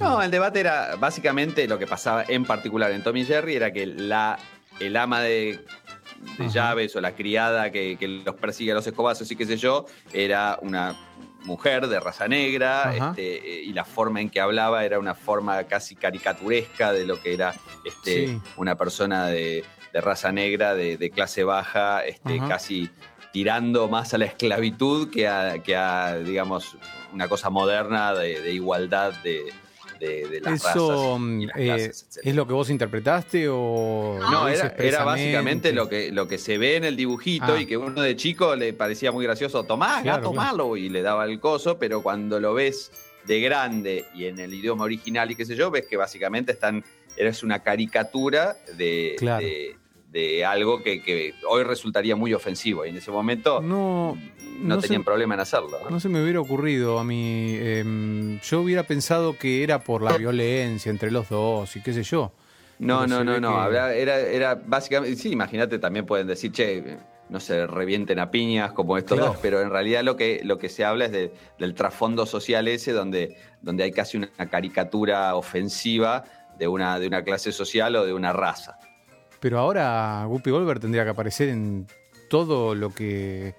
No, el debate era básicamente lo que pasaba en particular en Tommy Jerry, era que la, el ama de, llaves o la criada que, que los persigue a los escobazos y qué sé yo, era una mujer de raza negra este, eh, y la forma en que hablaba era una forma casi caricaturesca de lo que era este, Sí. una persona de, de raza negra, de, de clase baja, este, casi tirando más a la esclavitud que a, que a digamos, una cosa moderna de, de igualdad de, de- de las ¿Eso razas y las eh, clases, es lo que vos interpretaste o.? No, era, era básicamente lo que, lo que se ve en el dibujito Ah. y que uno de chico le parecía muy gracioso, tomá, Claro, gato claro. malo, y le daba el coso, pero cuando lo ves de grande y en el idioma original y qué sé yo, ves que básicamente están, eres una caricatura de, Claro. de, de algo que, que hoy resultaría muy ofensivo y en ese momento no, No, no tenían se- problema en hacerlo. ¿no? No se me hubiera ocurrido a mí. em, yo hubiera pensado que era por la violencia entre los dos y qué sé yo. No, Pero no, no, no. que- Habla- era, era básicamente. Sí, imagínate, también pueden decir, che, no se revienten a piñas como estos Claro. dos, pero en realidad lo que, lo que se habla es de- del trasfondo social ese, donde, donde hay casi una caricatura ofensiva de una, de una clase social o de una raza. Pero ahora Guppy Goldberg tendría que aparecer en todo lo que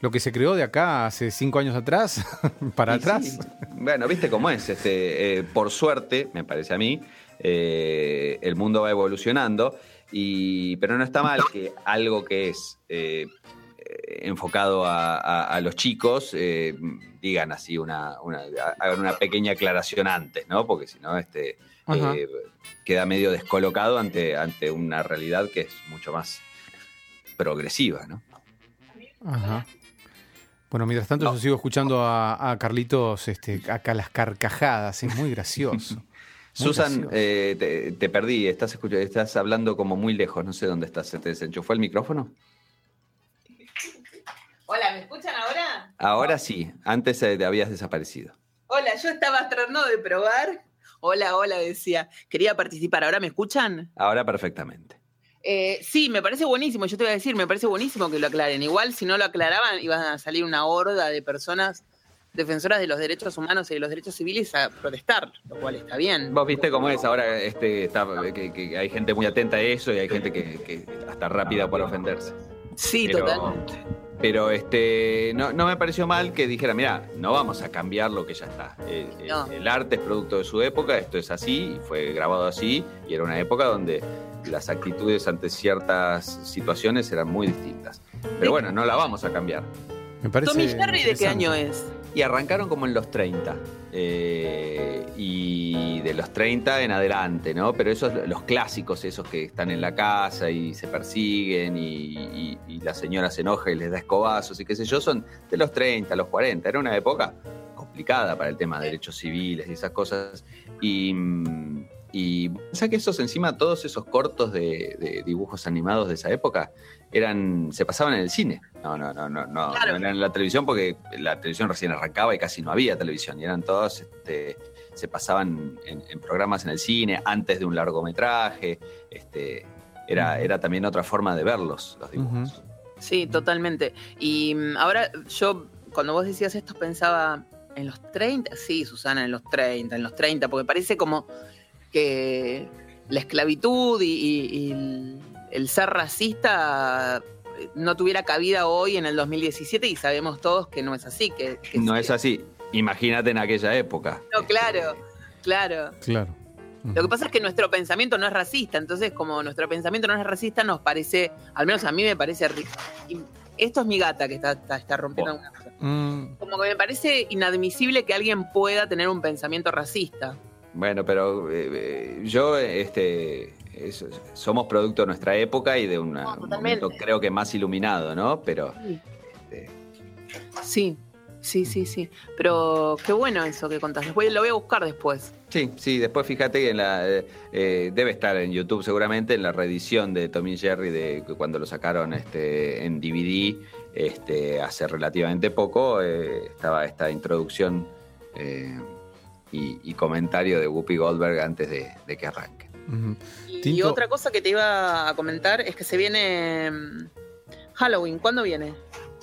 lo que se creó de acá hace cinco años atrás, para Y atrás. sí, bueno, viste cómo es. Este, eh, por suerte, me parece a mí, eh, el mundo va evolucionando, y, pero no está mal que algo que es eh, enfocado a, a- a los chicos digan así una, una- hagan una pequeña aclaración antes, ¿no? Porque si no, este. Eh, queda medio descolocado ante, ante una realidad que es mucho más progresiva, ¿no? Ajá. Bueno, mientras tanto No. yo sigo escuchando a, a Carlitos este, acá las carcajadas, es muy gracioso. Muy Susan, gracioso. eh, te, te perdí, estás, escuchando, estás hablando como muy lejos, no sé dónde estás, ¿se te desenchufó el micrófono? Hola, ¿me escuchan ahora? Ahora sí, antes eh, te habías desaparecido. Hola, yo estaba tratando de probar. Hola, hola, decía. Quería participar. ¿Ahora me escuchan? Ahora perfectamente. Eh, sí, me parece buenísimo. Yo te voy a decir, me parece buenísimo que lo aclaren. Igual, si no lo aclaraban, iban a salir una horda de personas defensoras de los derechos humanos y de los derechos civiles a protestar, lo cual está bien. Vos viste cómo es, ahora este, está, que, que hay gente muy atenta a eso y hay gente que, que hasta rápida por ofenderse. Sí, Pero- totalmente. Pero este, no, no me pareció mal que dijera, mira, no vamos a cambiar lo que ya está. Eh, eh, No. El arte es producto de su época, esto es así, y fue grabado así, y era una época donde las actitudes ante ciertas situaciones eran muy distintas. Pero bueno, no la vamos a cambiar. Me parece Tommy Jerry, ¿de qué año es? Y arrancaron como en los 30. eh, y de los 30 en adelante, ¿no? Pero esos, los clásicos, esos que están en la casa y se persiguen y, y- y la señora se enoja y les da escobazos y qué sé yo, son de los 30, los 40. Era una época complicada para el tema de derechos civiles y esas cosas. Y, mm, y pensá que esos encima, todos esos cortos de, de dibujos animados de esa época, eran se pasaban en el cine. No, no, no, no, no, Claro. no eran en la televisión porque la televisión recién arrancaba y casi no había televisión. Y eran todos, este, se pasaban en, en programas en el cine antes de un largometraje. Este, era, era también otra forma de verlos, los dibujos. Sí, totalmente. Y mm, ahora yo, cuando vos decías esto, pensaba, En los 30, sí, Susana, en los 30, en los 30, porque parece como que la esclavitud y, y- y el, ser racista no tuviera cabida hoy en el 2017 y sabemos todos que no es así. Que, que No sí. es así. Imagínate en aquella época. No, claro, claro. Claro. Lo que pasa es que nuestro pensamiento no es racista, entonces como nuestro pensamiento no es racista, nos parece, al menos a mí me parece... Esto es mi gata que está, está, está rompiendo alguna cosa. Mm, Como que me parece inadmisible que alguien pueda tener un pensamiento racista. Bueno, pero eh, eh, yo, este, es- somos producto de nuestra época y de una- No, un momento creo que más iluminado, ¿no? Pero este, Sí, sí, sí, sí. Pero qué bueno eso que contaste. Voy- lo voy a buscar después. sí, sí, después fíjate que en la, eh, eh, debe estar en YouTube seguramente en la reedición de Tommy Jerry de cuando lo sacaron este, en DVD este, hace relativamente poco, eh, estaba esta introducción eh, y, y comentario de Whoopi Goldberg antes de, de que arranque. Y, Tinto- otra cosa que te iba a comentar es que se viene mm, Halloween. ¿Cuándo viene?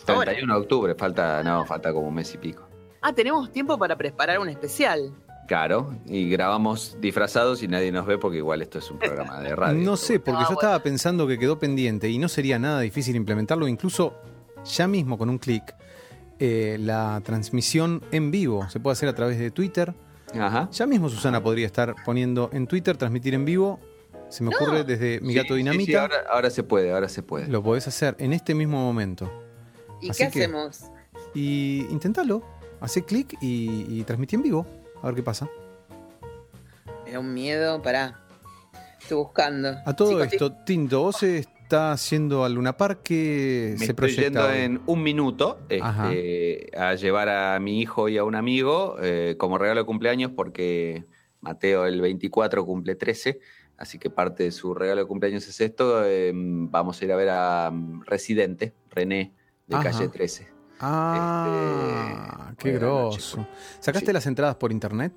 Ahora. 31 de octubre, falta, no, falta como un mes y pico. Ah, tenemos tiempo para preparar un especial. Claro, y grabamos disfrazados y nadie nos ve porque igual esto es un programa de radio. No sé, porque Ah, yo bueno. estaba pensando que quedó pendiente y no sería nada difícil implementarlo, incluso ya mismo con un clic. eh, la transmisión en vivo se puede hacer a través de Twitter. Ajá. Ya mismo Susana podría estar poniendo en Twitter, transmitir en vivo. Se me ocurre desde Mi Sí, Gato Dinamita. sí, ahora, ahora se puede, ahora se puede. Lo podés hacer en este mismo momento. ¿Y Así qué que- hacemos? Y intentalo. Hacé clic y, y transmití en vivo. A ver qué pasa. Me da un miedo, pará. Estoy buscando. A todo Chicos, esto, Tinto, vos estás yendo al Luna Park que Me se estoy proyecta. yendo hoy? en un minuto este, a llevar a mi hijo y a un amigo eh, como regalo de cumpleaños porque Mateo el 24 cumple 13, así que parte de su regalo de cumpleaños es esto. eh, vamos a ir a ver a mm, Residente, René, de Ajá. calle 13. Ah, Este, qué grosso. ¿Sacaste Sí. las entradas por internet?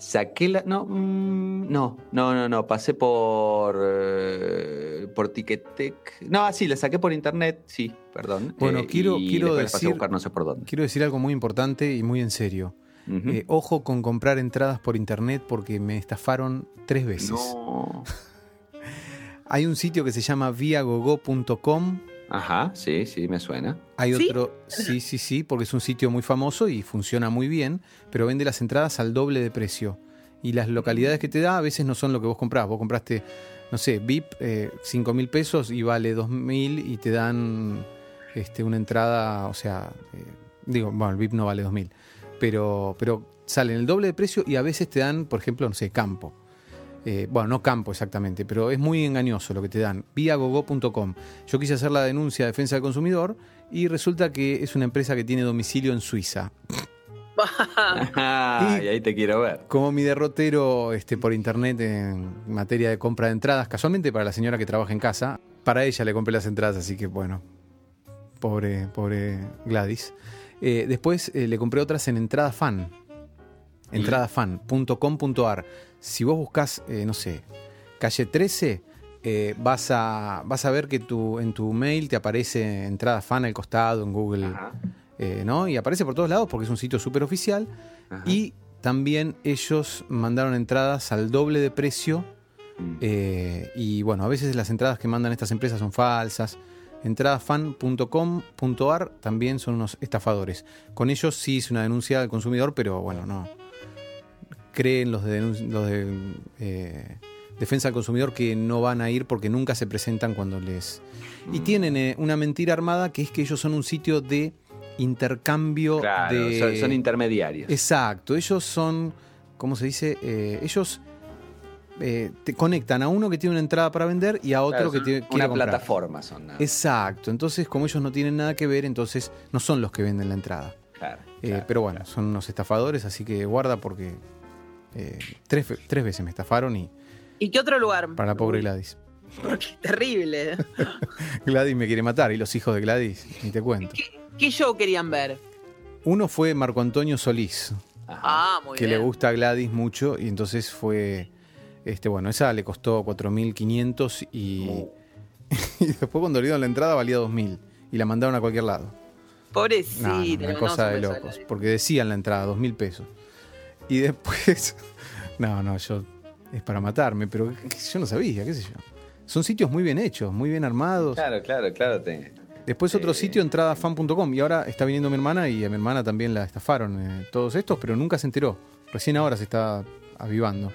Saqué la. No, mm, no, no, no, no. Pasé por. eh, por Ticketek. No, sí, la saqué por internet, sí, perdón. Bueno, quiero- y quiero a decir- buscar no sé por dónde. Quiero decir algo muy importante y muy en serio. Eh, ojo con comprar entradas por internet porque me estafaron tres veces. no. Hay un sitio que se llama viagogo.com. Ajá, sí, sí, me suena. Hay ¿Sí? otro, sí, sí, sí, porque es un sitio muy famoso y funciona muy bien, pero vende las entradas al doble de precio. Y las localidades que te da a veces no son lo que vos comprás. Vos compraste, no sé, VIP, eh, 5 mil pesos y vale 2 mil y te dan este, una entrada, o sea, eh, digo, bueno, el VIP no vale 2 mil, pero, pero salen el doble de precio y a veces te dan, por ejemplo, no sé, campo. Eh, bueno, no campo exactamente, pero es muy engañoso lo que te dan. Viagogo.com. Yo quise hacer la denuncia de defensa del consumidor y resulta que es una empresa que tiene domicilio en Suiza. Ah, y ahí te quiero ver. Como mi derrotero este, por internet en materia de compra de entradas, casualmente para la señora que trabaja en casa, para ella le compré las entradas, así que bueno, pobre, pobre Gladys. Eh, después eh, le compré otras en Entrada Fan, entradafan.com.ar. Si vos buscas, eh, no sé, calle 13, eh, vas, a, vas a ver que tu, en tu mail te aparece Entrada Fan al costado, en Google, eh, ¿no? Y aparece por todos lados porque es un sitio súper oficial. ajá. Y también ellos mandaron entradas al doble de precio. Mm. eh, y bueno, a veces las entradas que mandan estas empresas son falsas. Entradafan.com.ar también son unos estafadores. Con ellos sí hice una denuncia al consumidor, pero bueno, no. Creen los de, los de eh, defensa al consumidor que no van a ir porque nunca se presentan cuando les... Y Mm. tienen eh, una mentira armada que es que ellos son un sitio de intercambio Claro, de... son, son intermediarios. Exacto, ellos son, ¿cómo se dice? Eh, ellos eh, te conectan a uno que tiene una entrada para vender y a otro Claro, que tiene, una comprar. plataforma son. nada. Exacto, entonces como ellos no tienen nada que ver, entonces no son los que venden la entrada. Claro, Eh, claro. pero bueno, son unos estafadores, así que guarda porque eh, tres, tres veces me estafaron y ¿Y qué otro lugar? para la pobre Gladys. Qué terrible. Gladys me quiere matar y los hijos de Gladys, ni te cuento. ¿Qué, qué show querían ver? Uno fue Marco Antonio Solís. Ah, muy que bien. le gusta a Gladys mucho y entonces fue este bueno esa le costó 4.500 y, Oh. y después cuando le dieron la entrada valía 2.000 y la mandaron a cualquier lado Pobrecita. No, no, le una cosa de locos. Porque decían la entrada, dos mil pesos. Y después. No, no, yo. Es para matarme, pero yo no sabía, qué sé yo. Son sitios muy bien hechos, muy bien armados. Claro, claro, claro. te- Después otro Eh. sitio, entradafan.com. Y ahora está viniendo mi hermana y a mi hermana también la estafaron eh, todos estos, pero nunca se enteró. Recién ahora se está avivando.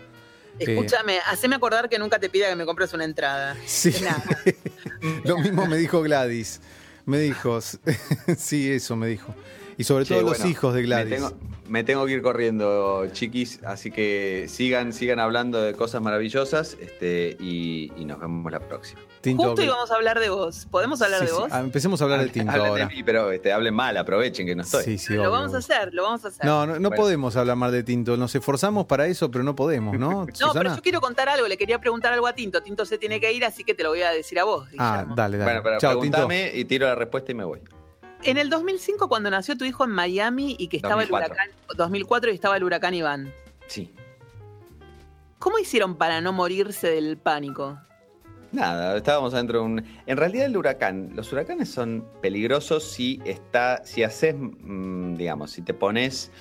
Eh, Escúchame, haceme acordar que nunca te pida que me compres una entrada. Sí. Nada. Lo mismo me dijo Gladys. Me dijo, sí, eso me dijo. Y sobre Che, todo los hijos de Me Gladys. tengo, me tengo que ir corriendo, chiquis, así que sigan, sigan hablando de cosas maravillosas este, y, y nos vemos la próxima. Tinto, Justo que- íbamos a hablar de vos. ¿Podemos hablar Sí, de sí. vos? Ah, empecemos a hablar de Tinto Hablen ahora. de mí, pero este, hablen mal, aprovechen que no estoy. Sí, sí, lo obvio, vamos a hacer, lo vamos a hacer. No, no, no Bueno. podemos hablar mal de Tinto. Nos esforzamos para eso, pero no podemos, ¿no? No, Susana? pero yo quiero contar algo, le quería preguntar algo a Tinto. Tinto se tiene que ir, así que te lo voy a decir a vos. Ah, dale, dale. Bueno, pero Chao, Tinto. pregúntame y tiro la respuesta y me voy. En el 2005, cuando nació tu hijo en Miami y que estaba 2004. el huracán, 2004 y estaba el huracán Iván, Sí. ¿cómo hicieron para no morirse del pánico? Nada, estábamos adentro de un. En realidad, el huracán, los huracanes son peligrosos si está, si haces, mm, digamos, si te pones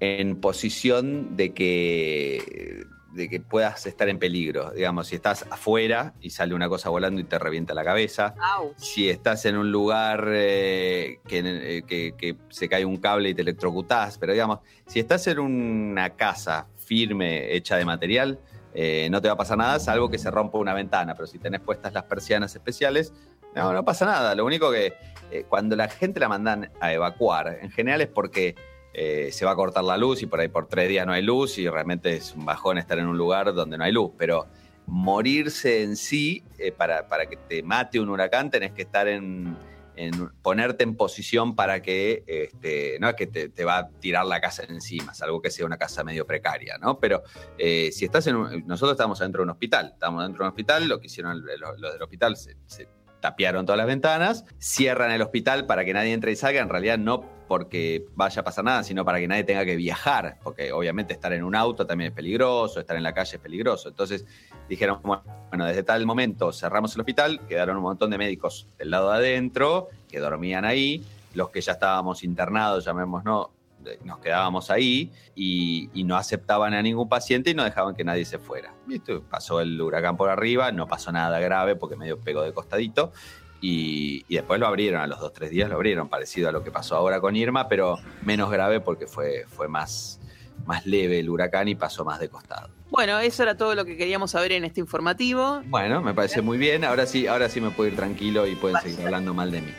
en posición de que, de que puedas estar en peligro. Digamos, si estás afuera y sale una cosa volando y te revienta la cabeza. Si estás en un lugar eh, que, eh, que- que se cae un cable y te electrocutás, pero digamos, si estás en una casa firme, hecha de material, eh, no te va a pasar nada, salvo que se rompa una ventana. Pero si tenés puestas las persianas especiales, no, no pasa nada. Lo único que eh, cuando la gente la mandan a evacuar, en general es porque eh, se va a cortar la luz y por ahí por tres días no hay luz y realmente es un bajón estar en un lugar donde no hay luz. Pero morirse en sí, eh, para, para que te mate un huracán, tenés que estar en, en ponerte en posición para que, este, no es que te, va a tirar la casa encima, salvo que sea una casa medio precaria, ¿no? Pero eh, si estás en un, nosotros estamos dentro de un hospital, estamos dentro de un hospital, lo que hicieron los, del hospital se tapiaron todas las ventanas, cierran el hospital para que nadie entre y salga, en realidad no porque vaya a pasar nada, sino para que nadie tenga que viajar, porque obviamente estar en un auto también es peligroso, estar en la calle es peligroso. Entonces dijeron, bueno, desde tal momento cerramos el hospital, quedaron un montón de médicos del lado de adentro, que dormían ahí, los que ya estábamos internados, llamémonos, eh, nos quedábamos ahí y, y no aceptaban a ningún paciente y no dejaban que nadie se fuera. ¿Viste? Pasó el huracán por arriba, no pasó nada grave porque medio pegó de costadito. Y, y después lo abrieron, a los dos, tres días lo abrieron, parecido a lo que pasó ahora con Irma, pero menos grave porque fue, fue más, más leve el huracán y pasó más de costado. Bueno, eso era todo lo que queríamos saber en este informativo. Bueno, me parece muy bien. Ahora sí, ahora sí me puedo ir tranquilo y pueden seguir hablando mal de mí.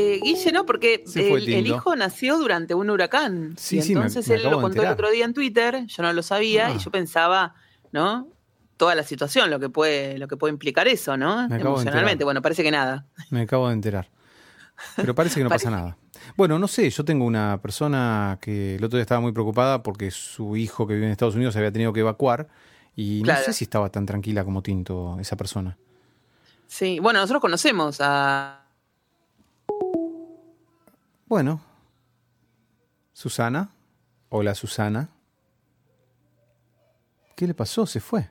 Eh, Guille, ¿no? Porque el, hijo nació durante un huracán. Sí, y sí, entonces me él lo contó el otro día en Twitter, yo no lo sabía, Ah. y yo pensaba, ¿no? Toda la situación, lo que puede, lo que puede implicar eso, ¿no? Emocionalmente. Bueno, parece que nada. Me acabo de enterar. Pero parece que no pasa nada. Bueno, no sé, yo tengo una persona que el otro día estaba muy preocupada porque su hijo que vive en Estados Unidos se había tenido que evacuar y Claro. no sé si estaba tan tranquila como Tinto esa persona. Sí, bueno, nosotros conocemos a. Bueno. Susana. Hola, Susana. ¿Qué le pasó? Se fue.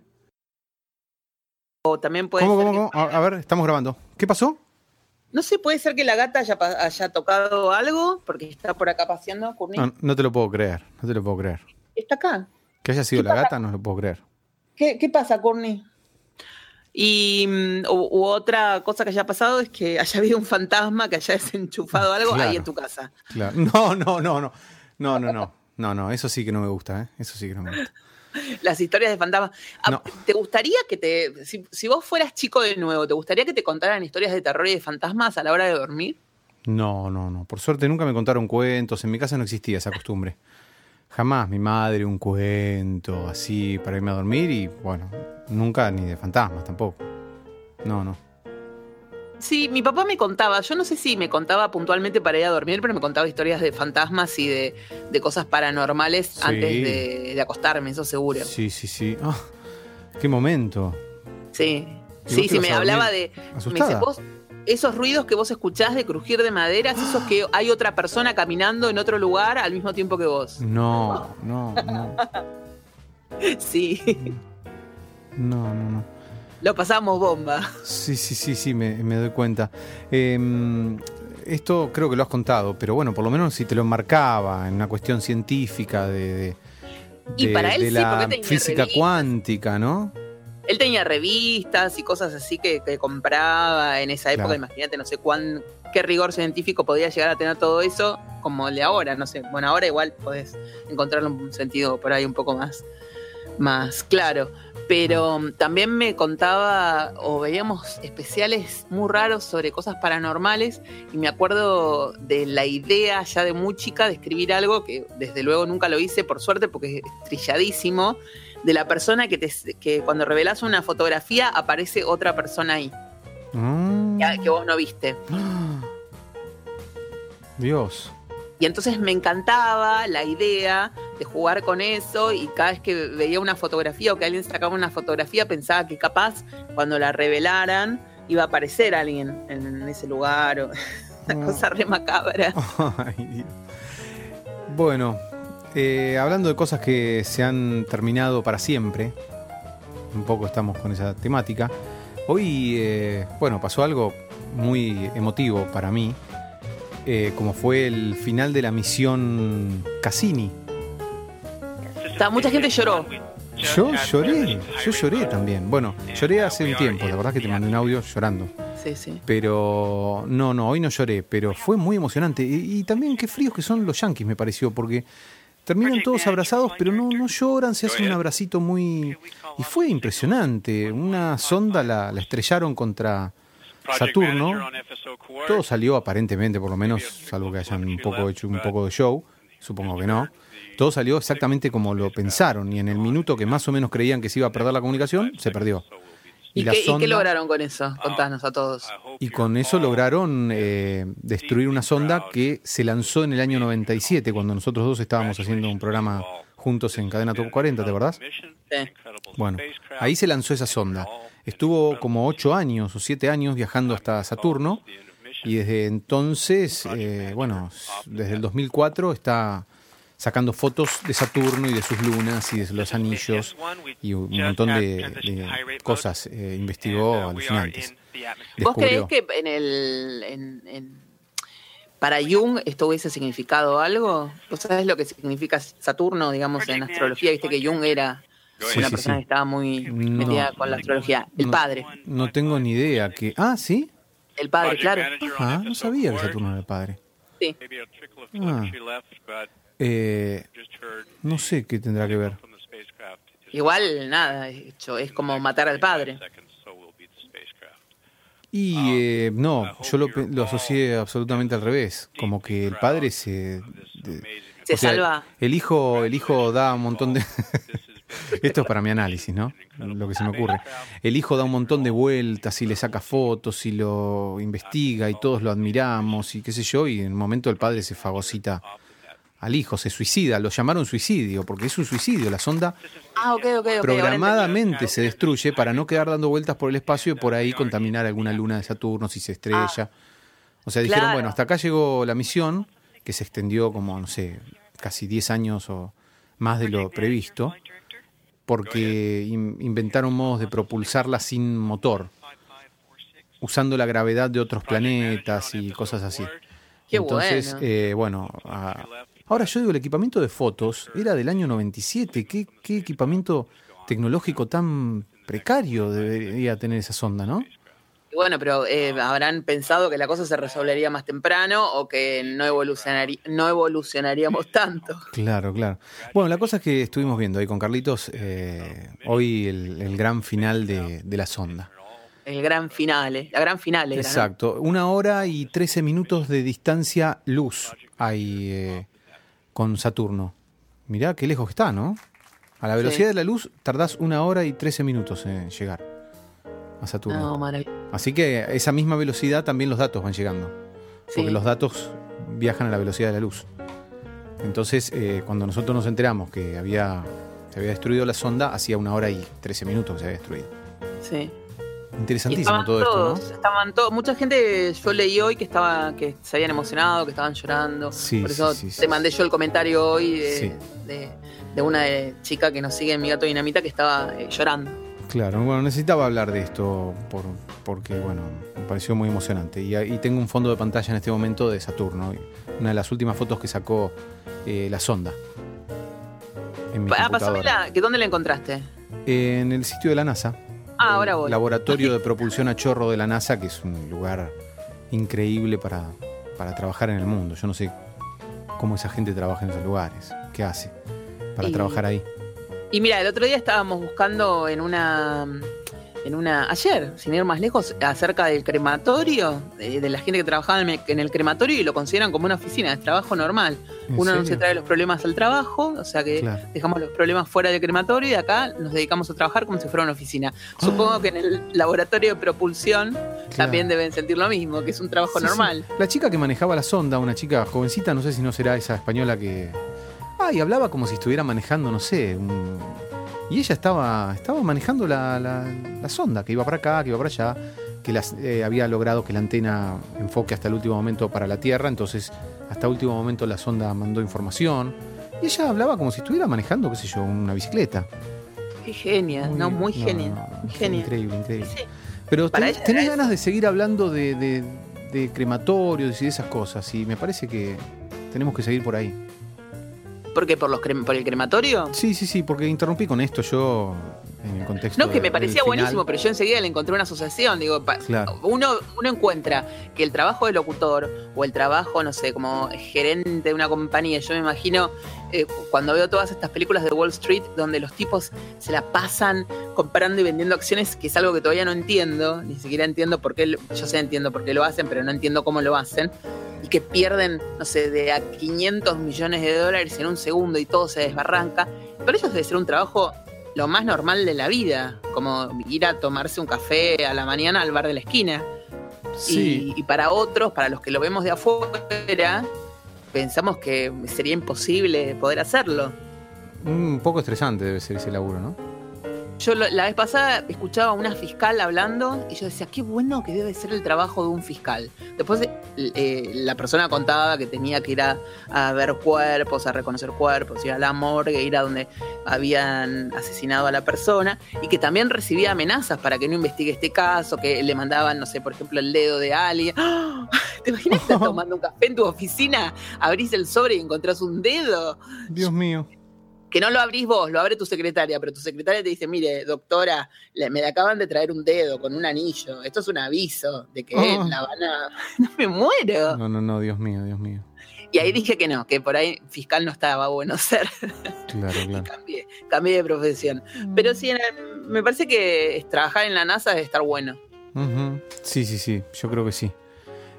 O también puede ¿Cómo, ser cómo, que- cómo? A, ver, estamos grabando. ¿Qué pasó? No sé, puede ser que la gata haya, tocado algo, porque está por acá paseando. No, no te lo puedo creer. No te lo puedo creer. Está acá. Que haya sido ¿Qué la pasa? gata, no lo puedo creer. ¿Qué, qué pasa, Courtney? Y mm, u, u otra cosa que haya pasado es que haya habido un fantasma que haya desenchufado algo Claro. ahí en tu casa. Claro. No, no, no, no. No, no, no. No, no, eso sí que no me gusta, ¿eh? Eso sí que no me gusta. Las historias de fantasmas. Ah, No. ¿Te gustaría que te. Si, si vos fueras chico de nuevo, ¿te gustaría que te contaran historias de terror y de fantasmas a la hora de dormir? No, no, no. Por suerte nunca me contaron cuentos. En mi casa no existía esa costumbre. Jamás mi madre un cuento así para irme a dormir y bueno, nunca ni de fantasmas tampoco. No, no. Sí, mi papá me contaba, yo no sé si me contaba puntualmente para ir a dormir, pero me contaba historias de fantasmas y de, de cosas paranormales Sí. antes de, de acostarme, eso seguro. Sí, sí, sí. Ah, qué momento. Sí, ¿Y sí, sí, me hablaba de... Me asustada? dice, vos, esos ruidos que vos escuchás de crujir de maderas, esos que hay otra persona caminando en otro lugar al mismo tiempo que vos. No, no, no. Sí, No, no, no. lo pasamos bomba. Sí, sí, sí, sí, me, me doy cuenta. Eh, esto creo que lo has contado, pero bueno, por lo menos si te lo marcaba en una cuestión científica de, de, Y de- para él de sí, la física cuántica, ¿no? Él tenía revistas y cosas así que, que compraba en esa época. Claro. Imagínate, no sé cuán, qué rigor científico podía llegar a tener todo eso como el de ahora. No sé. Bueno, ahora igual podés encontrarle un sentido por ahí un poco más, más claro. Pero también me contaba o veíamos especiales muy raros sobre cosas paranormales y me acuerdo de la idea ya de muy chica de escribir algo que desde luego nunca lo hice por suerte porque es trilladísimo de la persona que, te, que cuando revelas una fotografía aparece otra persona ahí, Mm. que, que vos no viste. Dios. Y entonces me encantaba la idea de jugar con eso y cada vez que veía una fotografía o que alguien sacaba una fotografía pensaba que capaz cuando la revelaran iba a aparecer alguien en ese lugar o una cosa re macabra. Ay, Dios. Bueno, eh, hablando de cosas que se han terminado para siempre, un poco estamos con esa temática. Hoy, eh, bueno, pasó algo muy emotivo para mí, eh, como fue el final de la misión Cassini. Está- mucha gente lloró. Yo lloré, yo lloré también. Bueno, lloré hace un tiempo, la verdad que te mandé un audio llorando. Sí, sí. Pero no, no, hoy no lloré, pero fue muy emocionante. Y, y también qué fríos que son los yanquis, me pareció, porque terminan todos abrazados, pero no, no lloran, se hace un abracito muy... Y fue impresionante. Una sonda la, la estrellaron contra Saturno. Todo salió aparentemente, por lo menos, salvo que hayan un poco hecho un poco de show, supongo que no. Todo salió exactamente como lo pensaron y en el minuto que más o menos creían que se iba a perder la comunicación, se perdió. ¿Y, la qué, y qué sonda- lograron con eso? Contanos a todos. y con eso lograron eh, destruir una sonda que se lanzó en el año 97, cuando nosotros dos estábamos haciendo un programa juntos en Cadena Top 40, ¿te acordás? Sí. Bueno, ahí se lanzó esa sonda. Estuvo como ocho años o siete años viajando hasta Saturno y desde entonces, eh, bueno, desde el 2004 está sacando fotos de Saturno y de sus lunas y de los anillos y un montón de, de cosas eh, investigó alucinantes. ¿Vos creés Descubrió. que en el. en- en- para Jung esto hubiese significado algo? ¿Vos sabés lo que significa Saturno, digamos, en astrología? Viste que Jung era Sí, una sí, persona sí. que estaba muy No. metida con la astrología. El No- padre. No tengo ni idea que... Ah, ¿sí? El padre, claro. Ah, no sabía que Saturno era el padre. Sí. Ah. Eh, no sé qué tendrá que ver. Igual, nada, hecho, es como matar al padre. Y eh, no, yo lo, lo asocié absolutamente al revés. Como que el padre se... de- Se sea, salva. El hijo, el hijo da un montón de... Esto es para mi análisis, ¿no? Lo que se me ocurre. El hijo da un montón de vueltas y le saca fotos y lo investiga y todos lo admiramos y qué sé yo, y en un momento el padre se fagocita al hijo, se suicida, lo llamaron suicidio, porque es un suicidio, la sonda Ah, programadamente se destruye para no quedar dando vueltas por el espacio y por ahí contaminar alguna luna de Saturno si se estrella. O sea, dijeron, Claro. bueno, hasta acá llegó la misión, que se extendió como, no sé, casi 10 años o más de lo previsto, porque in- inventaron modos de propulsarla sin motor, usando la gravedad de otros planetas y cosas así. Entonces, bueno. eh, bueno, a- ahora yo digo, el equipamiento de fotos era del año 97. ¿Qué, qué equipamiento tecnológico tan precario debería tener esa sonda, no? Y Bueno, pero eh, habrán pensado que la cosa se resolvería más temprano o que no, evolucionaría, no evolucionaríamos tanto. Claro, claro. Bueno, la cosa es que estuvimos viendo ahí con Carlitos eh, hoy el, el gran final de, de la sonda. El gran finale, la gran finale. Exacto, una hora y 13 minutos de distancia luz hay eh, con Saturno. Mirá qué lejos que está, ¿no? A la velocidad Sí. de la luz tardás una hora y 13 minutos en llegar a Saturno. No, maravilloso. Así que a esa misma velocidad también los datos van llegando. Porque los datos viajan a la velocidad de la luz. Entonces, eh, cuando nosotros nos enteramos que había, se había destruido la sonda, hacía una hora y 13 minutos que se había destruido. Sí. Interesantísimo todo esto, ¿no? estaban todos, mucha gente yo leí hoy que estaba, que se habían emocionado, que estaban llorando. Sí, Por eso sí, te mandé yo el comentario hoy de, de, de una eh, chica que nos sigue en mi gato dinamita que estaba eh, llorando. Claro, bueno, necesitaba hablar de esto por- porque, bueno, me pareció muy emocionante. Y, y tengo un fondo de pantalla en este momento de Saturno, una de las últimas fotos que sacó eh, la sonda. En mi Ah, pasámela, que ¿dónde la encontraste? En el sitio de la NASA. Ah, ahora voy. Laboratorio de propulsión a chorro de la NASA, que es un lugar increíble para, para trabajar en el mundo. Yo no sé cómo esa gente trabaja en esos lugares. ¿Qué hace para Y- trabajar ahí? Y mira, el otro día estábamos buscando en una. En una. Ayer, sin ir más lejos, acerca del crematorio, de, de la gente que trabajaba en el, en el crematorio y lo consideran como una oficina de trabajo normal. ¿En Uno no se trae los problemas al trabajo, o sea que Claro. dejamos los problemas fuera del crematorio y acá nos dedicamos a trabajar como si fuera una oficina. Ah. Supongo que en el laboratorio de propulsión también deben sentir lo mismo, que es un trabajo Sí, sí. normal. La chica que manejaba la sonda, una chica jovencita, no sé si no será esa española que. Ah, y hablaba como si estuviera manejando, no sé. un- Y ella estaba, estaba manejando la, la- la sonda, que iba para acá, que iba para allá, que las, eh, había logrado que la antena enfoque hasta el último momento para la Tierra, entonces hasta último momento la sonda mandó información. Y ella hablaba como si estuviera manejando, qué sé yo, una bicicleta. Qué genia, no, muy no, genia. no, muy genia. Increíble, increíble. Sí. Pero Para tenés, ella tenés era ganas de seguir hablando de, de- de crematorios y de esas cosas, y me parece que tenemos que seguir por ahí. ¿Por qué? ¿Por, los ¿Por el crematorio? Sí, sí, sí, porque interrumpí con esto yo en el contexto. No, que me parecía final. buenísimo, pero yo enseguida le encontré una asociación. Digo, Claro. uno, uno encuentra que el trabajo de locutor o el trabajo, no sé, como gerente de una compañía, yo me imagino eh, cuando veo todas estas películas de Wall Street donde los tipos se la pasan comprando y vendiendo acciones, que es algo que todavía no entiendo, ni siquiera entiendo por qué, lo- yo sé entiendo por qué lo hacen, pero no entiendo cómo lo hacen, y que pierden, no sé, de a 500 millones de dólares en un segundo y todo se desbarranca. Para ellos debe ser un trabajo lo más normal de la vida, como ir a tomarse un café a la mañana al bar de la esquina. Sí, Y, y para otros, para los que lo vemos de afuera, pensamos que sería imposible poder hacerlo. un poco estresante debe ser ese laburo, ¿no? Yo lo- la vez pasada escuchaba a una fiscal hablando y yo decía, qué bueno que debe ser el trabajo de un fiscal. Después eh, la persona contaba que tenía que ir a, a ver cuerpos, a reconocer cuerpos, ir a la morgue, ir a donde habían asesinado a la persona y que también recibía amenazas para que no investigue este caso, que le mandaban, no sé, por ejemplo, el dedo de alguien. ¡Ah! ¿Te imaginas estar tomando un café en tu oficina, abrís el sobre y encontrás un dedo? Dios mío. Que no lo abrís vos, lo abre tu secretaria, pero tu secretaria te dice, mire, doctora, le- me le acaban de traer un dedo con un anillo, esto es un aviso de que Ah. la van a... No me muero. No, no, no, Dios mío, Dios mío. Y ahí dije que no, que por ahí fiscal no estaba bueno ser, Claro, y claro. cambié, cambié de profesión. Pero sí, me parece que trabajar en la NASA debe estar bueno. Sí, sí, sí, yo creo que sí.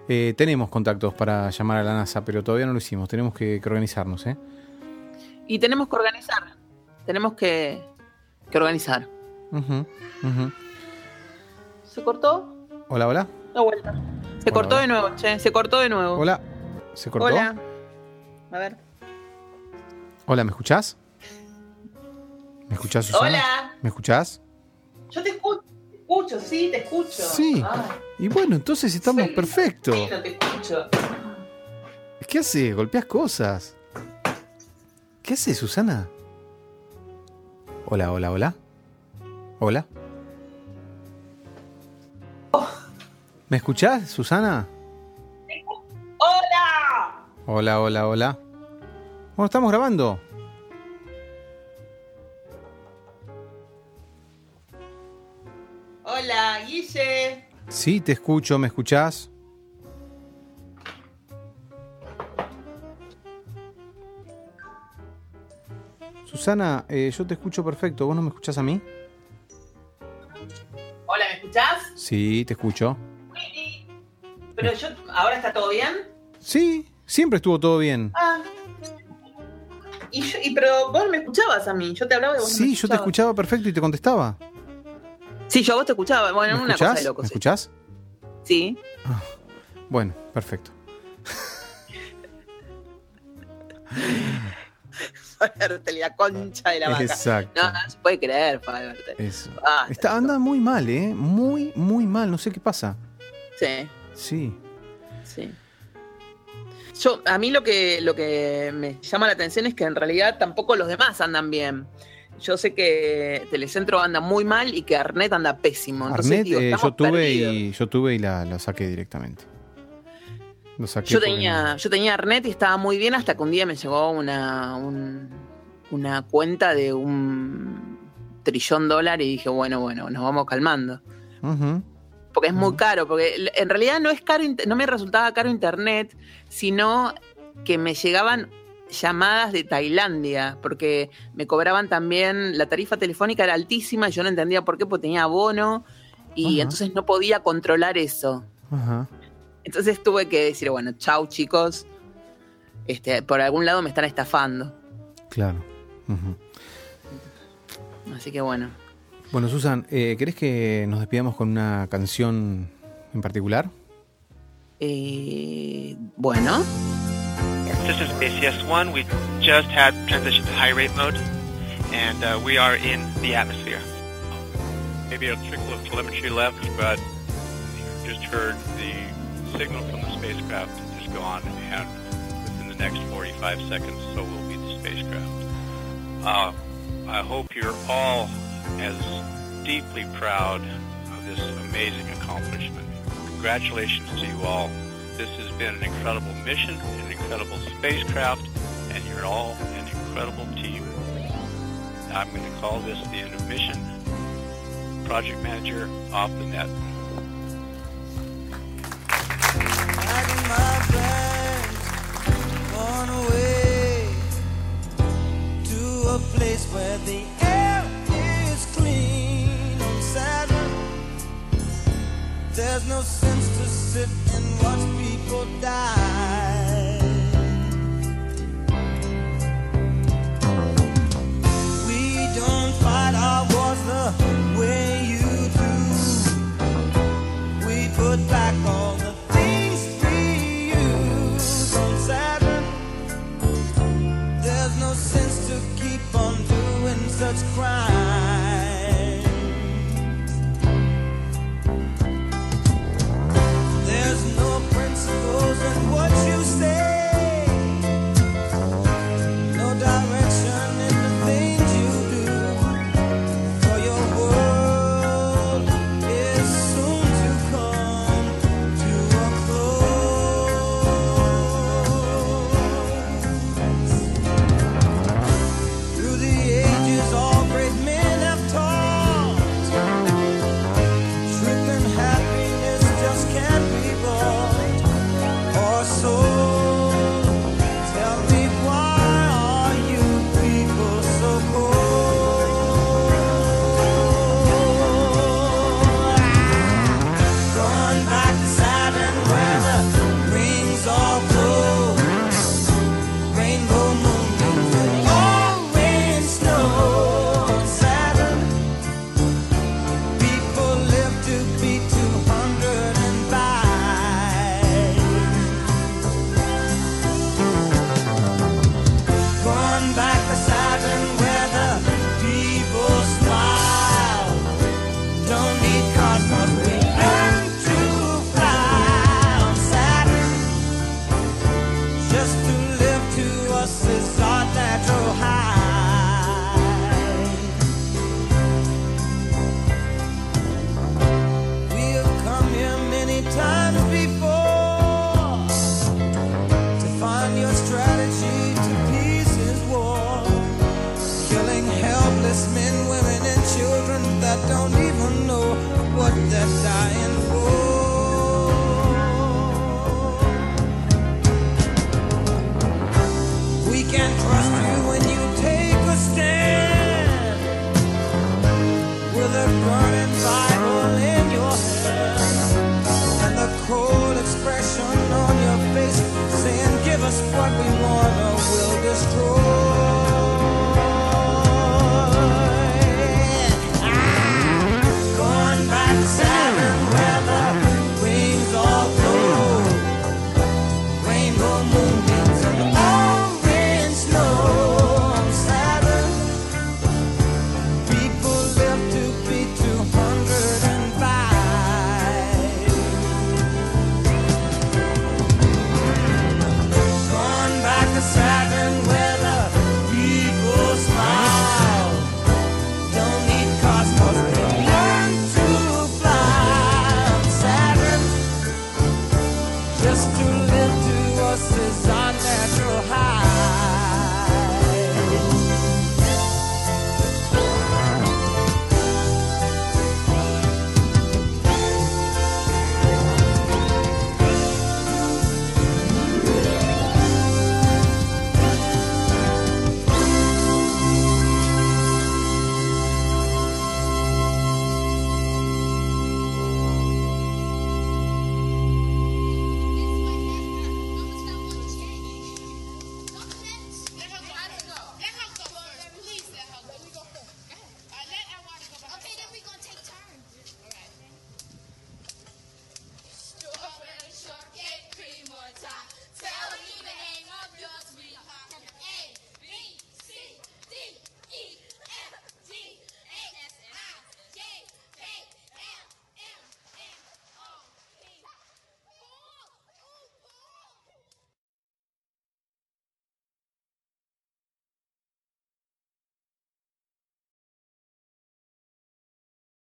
Eh, tenemos contactos para llamar a la NASA, pero todavía no lo hicimos. Tenemos que, que organizarnos, ¿eh? Y tenemos que organizar, tenemos que, que organizar. ¿Se cortó? Hola, hola. Da vuelta. Se Hola, cortó hola. de nuevo, che, se cortó de nuevo. Hola. ¿Se cortó? Hola. A ver. Hola, ¿me escuchás? ¿Me escuchás, Susana? Hola. ¿Me escuchás? Yo te escucho, escucho, sí, te escucho. Sí. Y bueno, entonces estamos perfectos. te escucho. ¿Qué haces? ¿Golpeas cosas? ¿Qué haces, Susana? Hola, hola, hola. Hola. ¿Me escuchás, Susana? ¡Hola! Hola, hola, hola. Bueno, estamos grabando. Hola, Guille. Sí, te escucho, ¿me escuchás? Susana, eh, yo te escucho perfecto. ¿Vos no me escuchás a mí? Hola, ¿me escuchás? Sí, te escucho. Sí. Pero yo, ¿ahora está todo bien? Sí, siempre estuvo todo bien. Ah. Y, yo, y pero vos me escuchabas a mí, yo te hablaba y vos no me Sí, yo te escuchaba perfecto y te contestaba. Sí, yo a vos te escuchaba. Bueno, ¿Me una cosa de locos. ¿Me escuchás? Sí. Bueno, perfecto. Fabertel, la concha de la vaca. Exacto. No, no se puede creer, Fabertel. Eso. Ah, Está, anda muy mal, ¿eh? Muy, muy mal. No sé qué pasa. Sí. Sí. Sí. Yo, a mí lo que, lo que me llama la atención es que en realidad tampoco los demás andan bien. yo sé que Telecentro anda muy mal y que Arnet anda pésimo. Entonces, Arnet, digo, eh, yo tuve perdidos. y yo tuve y la, la saqué directamente. Lo saqué Yo tenía, yo tenía Arnet y estaba muy bien hasta que un día me llegó una, un- una cuenta de un trillón dólar y dije, bueno, bueno, nos vamos calmando. Porque es muy caro, porque en realidad no es caro, no me resultaba caro internet, sino que me llegaban llamadas de Tailandia, porque me cobraban también, la tarifa telefónica era altísima y yo no entendía por qué, porque tenía abono y entonces no podía controlar eso. Ajá. Entonces tuve que decir, bueno, chau chicos, este, por algún lado me están estafando. Claro. Ujú. Así que bueno. Bueno, Susan, eh, ¿querés que nos despidamos con una canción en particular? Eh, bueno, This is ACS1. We just had transition to high rate mode, and uh, we are in the atmosphere. maybe a trickle of telemetry left, but you just heard the signal from the spacecraft is gone, and within the next 45 seconds, so will be the spacecraft. Uh, I hope you're all as deeply proud of this amazing accomplishment. Congratulations to you all. This has been an incredible mission, an incredible spacecraft, and you're all an incredible team. I'm going to call this the end of mission project manager off the net. Thank you. Helpless men, women, and children that don't even know what they're dying for. We can trust you when you take a stand with a burning Bible in your hand and the cold expression on your face saying, Give us what we want.